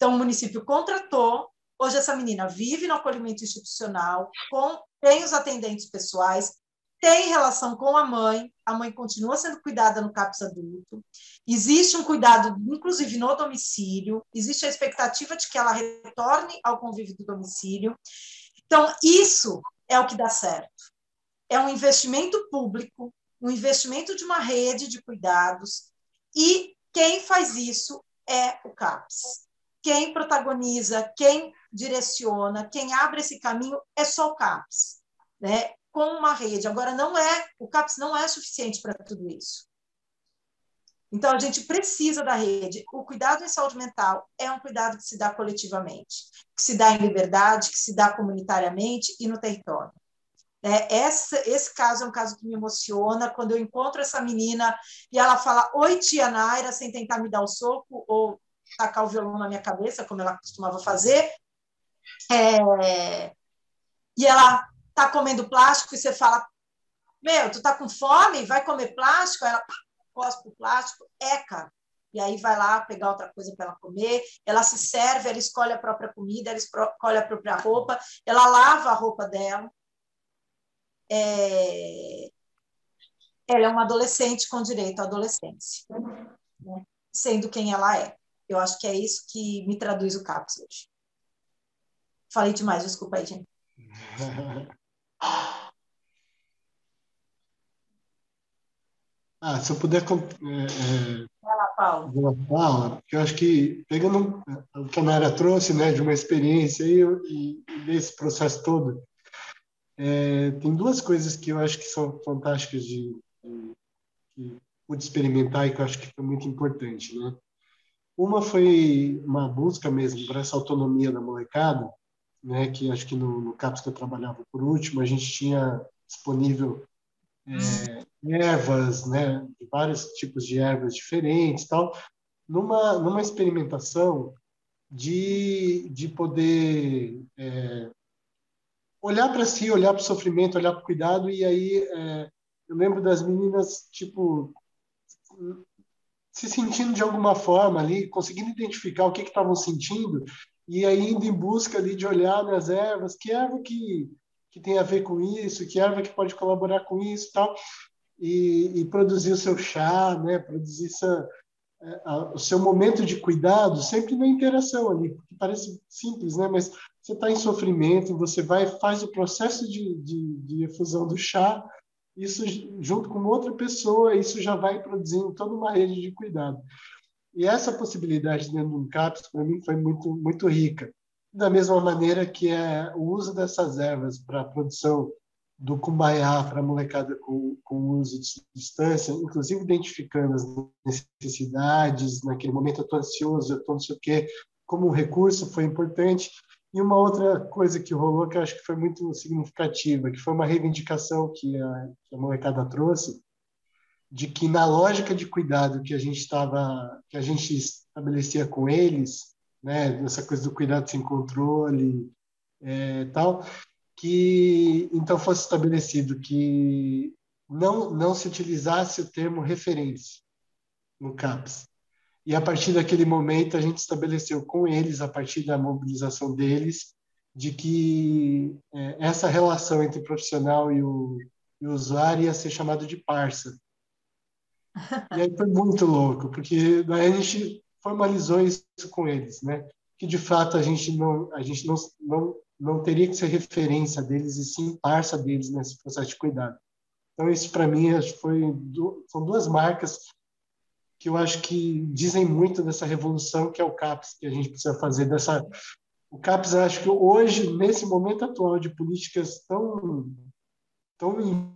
Então, o município contratou. Hoje, essa menina vive no acolhimento institucional, com, tem os atendentes pessoais, tem relação com a mãe, a mãe continua sendo cuidada no CAPS adulto, existe um cuidado, inclusive no domicílio, existe a expectativa de que ela retorne ao convívio do domicílio. Então, isso é o que dá certo. É um investimento público um investimento de uma rede de cuidados, e quem faz isso é o CAPS. Quem protagoniza, quem direciona, quem abre esse caminho é só o CAPS, né? com uma rede. Agora, não é, o CAPS não é suficiente para tudo isso. Então, a gente precisa da rede. O cuidado em saúde mental é um cuidado que se dá coletivamente, que se dá em liberdade, que se dá comunitariamente e no território. É, essa, esse caso é um caso que me emociona quando eu encontro essa menina e ela fala: Oi, tia Naira, sem tentar me dar o soco ou tacar o violão na minha cabeça, como ela costumava fazer. É, e ela tá comendo plástico e você fala: Meu, tu tá com fome? Vai comer plástico? Ela cospe o plástico, eca. E aí vai lá pegar outra coisa para ela comer. Ela se serve, ela escolhe a própria comida, ela escolhe a própria roupa, ela lava a roupa dela é, ela é uma adolescente com direito à adolescência, né? sendo quem ela é. Eu acho que é isso que me traduz o CAPS hoje. Falei demais, desculpa aí, gente. Ah, se eu puder. É, é, Vai lá, Paulo. Porque eu acho que, pegando o que a Nara trouxe, né, de uma experiência aí, e, e desse processo todo, é, tem duas coisas que eu acho que são fantásticas de, de que pude experimentar e que eu acho que foi muito importante, né? Uma foi uma busca mesmo para essa autonomia da molecada, né? Que acho que no, no CAPS que eu trabalhava por último, a gente tinha disponível é, ervas, né? Vários tipos de ervas diferentes, tal. Numa numa experimentação de, de poder é, olhar para si, olhar para o sofrimento, olhar para o cuidado, e aí é, eu lembro das meninas, tipo, se sentindo de alguma forma ali, conseguindo identificar o que estavam sentindo, e aí indo em busca ali de olhar nas ervas, que erva que, que tem a ver com isso, que erva que pode colaborar com isso tal, e, e produzir o seu chá, né, produzir essa, é, o seu momento de cuidado sempre na interação ali, porque parece simples, né? Mas você está em sofrimento, você vai faz o processo de, de, de efusão do chá, isso junto com outra pessoa, isso já vai produzindo toda uma rede de cuidado. E essa possibilidade dentro de um CAPS, para mim, foi muito, muito rica. Da mesma maneira que é o uso dessas ervas para a produção do cumbaiá para a molecada com, com uso de substância, inclusive identificando as necessidades, naquele momento eu estou ansioso, eu estou não sei o quê, como recurso foi importante. E uma outra coisa que rolou que eu acho que foi muito significativa, que foi uma reivindicação que a, que a molecada trouxe, de que na lógica de cuidado que a gente estava, que a gente estabelecia com eles, né, essa coisa do cuidado sem controle, é, tal, que então fosse estabelecido que não não se utilizasse o termo referência no CAPS. E a partir daquele momento a gente estabeleceu com eles, a partir da mobilização deles, de que é, essa relação entre o profissional e o, e o usuário ia ser chamado de parça. E aí foi muito louco, porque daí a gente formalizou isso com eles, né? Que de fato a gente não a gente não, não não teria que ser referência deles e sim parça deles nesse processo de cuidado. Então, isso para mim foi são duas marcas que eu acho que dizem muito dessa revolução que é o CAPES, que a gente precisa fazer dessa o CAPES, acho que hoje, nesse momento atual de políticas tão, tão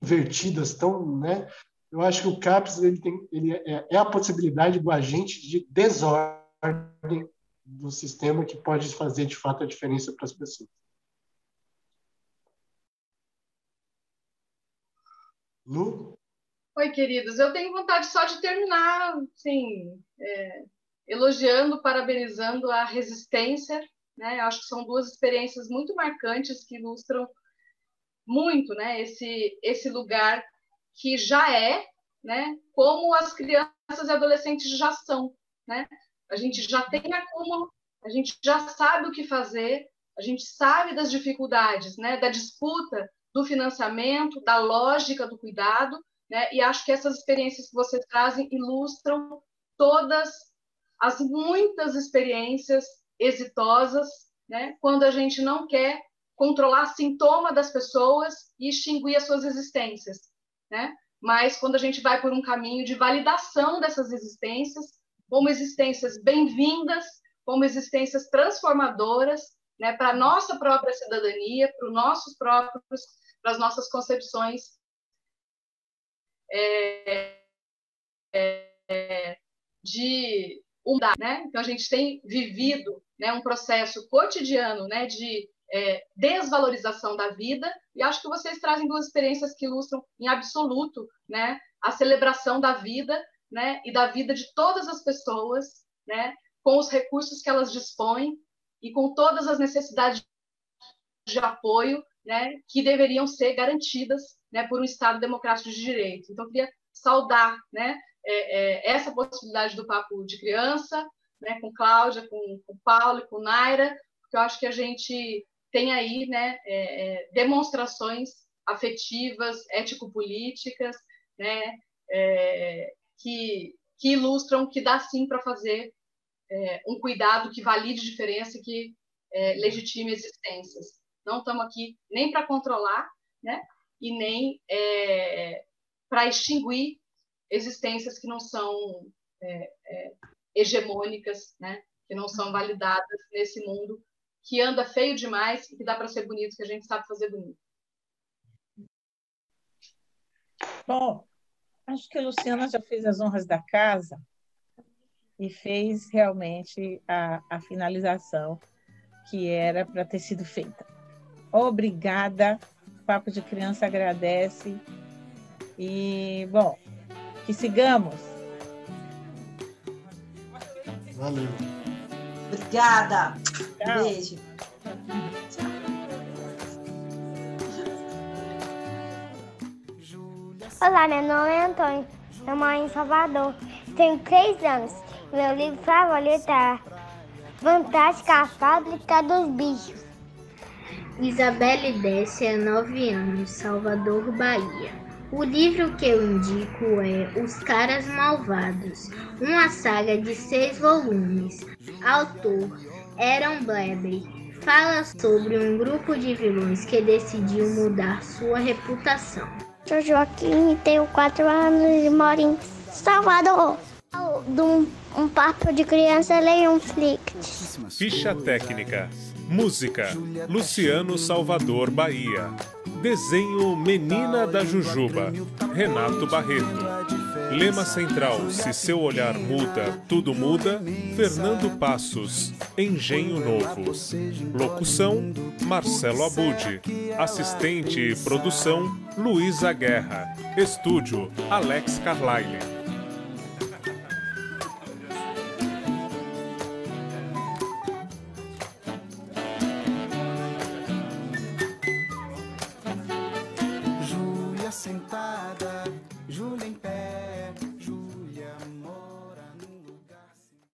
invertidas, tão, né, eu acho que o CAPES ele tem, ele é, é a possibilidade do agente de desordem do sistema que pode fazer, de fato, a diferença para as pessoas. Lu? Oi, queridos. Eu tenho vontade só de terminar, assim, é, elogiando, parabenizando a resistência. Né? Acho que são duas experiências muito marcantes que ilustram muito, né? Esse esse lugar que já é, né? Como as crianças e adolescentes já são, né? A gente já tem acúmulo, a gente já sabe o que fazer, a gente sabe das dificuldades, né? Da disputa do financiamento, da lógica do cuidado, né? E acho que essas experiências que vocês trazem ilustram todas as muitas experiências exitosas, né? Quando a gente não quer controlar sintoma das pessoas e extinguir as suas existências, né? Mas quando a gente vai por um caminho de validação dessas existências, como existências bem-vindas, como existências transformadoras, né, para a nossa própria cidadania, para os nossos próprios para as nossas concepções é, é, de humildade. Né? Então, a gente tem vivido né, um processo cotidiano né, de é, desvalorização da vida, e acho que vocês trazem duas experiências que ilustram em absoluto né, a celebração da vida né, e da vida de todas as pessoas, né, com os recursos que elas dispõem e com todas as necessidades de apoio né, que deveriam ser garantidas né, por um Estado democrático de direito. Então, eu queria saudar né, é, é, essa possibilidade do papo de criança, né, com Cláudia, com, com Paulo e com Naira, porque eu acho que a gente tem aí né, é, é demonstrações afetivas, ético-políticas, né, é, que, que ilustram que dá sim para fazer é, um cuidado que valide diferença e que legitime existências. Não estamos aqui nem para controlar, né? E nem é, para extinguir existências que não são é, é, hegemônicas, né? Que não são validadas nesse mundo que anda feio demais e que dá para ser bonito, que a gente sabe fazer bonito. Bom, acho que a Luciana já fez as honras da casa e fez realmente a, a finalização que era para ter sido feita. Obrigada. Papo de Criança agradece. E, bom, que sigamos. Valeu. Obrigada. Tchau. Beijo. Olá, meu nome é Antônio. Eu moro em Salvador. Tenho três anos. Meu livro favorito é Fantástica Fábrica dos Bichos. Isabelle Décia, 9 anos, Salvador, Bahia. O livro que eu indico é Os Caras Malvados, uma saga de seis volumes. Autor Aaron Bleber. Fala sobre um grupo de vilões que decidiu mudar sua reputação. Sou Joaquim, tenho 4 anos e moro em Salvador. De um, um papo de criança, leio um flick. Ficha técnica. Música: Luciano Salvador Bahia. Desenho Menina da Jujuba, Renato Barreto. Lema central: Se seu olhar muda, tudo muda. Fernando Passos, Engenho Novo. Locução: Marcelo Abude. Assistente e produção: Luísa Guerra. Estúdio: Alex Carlyle.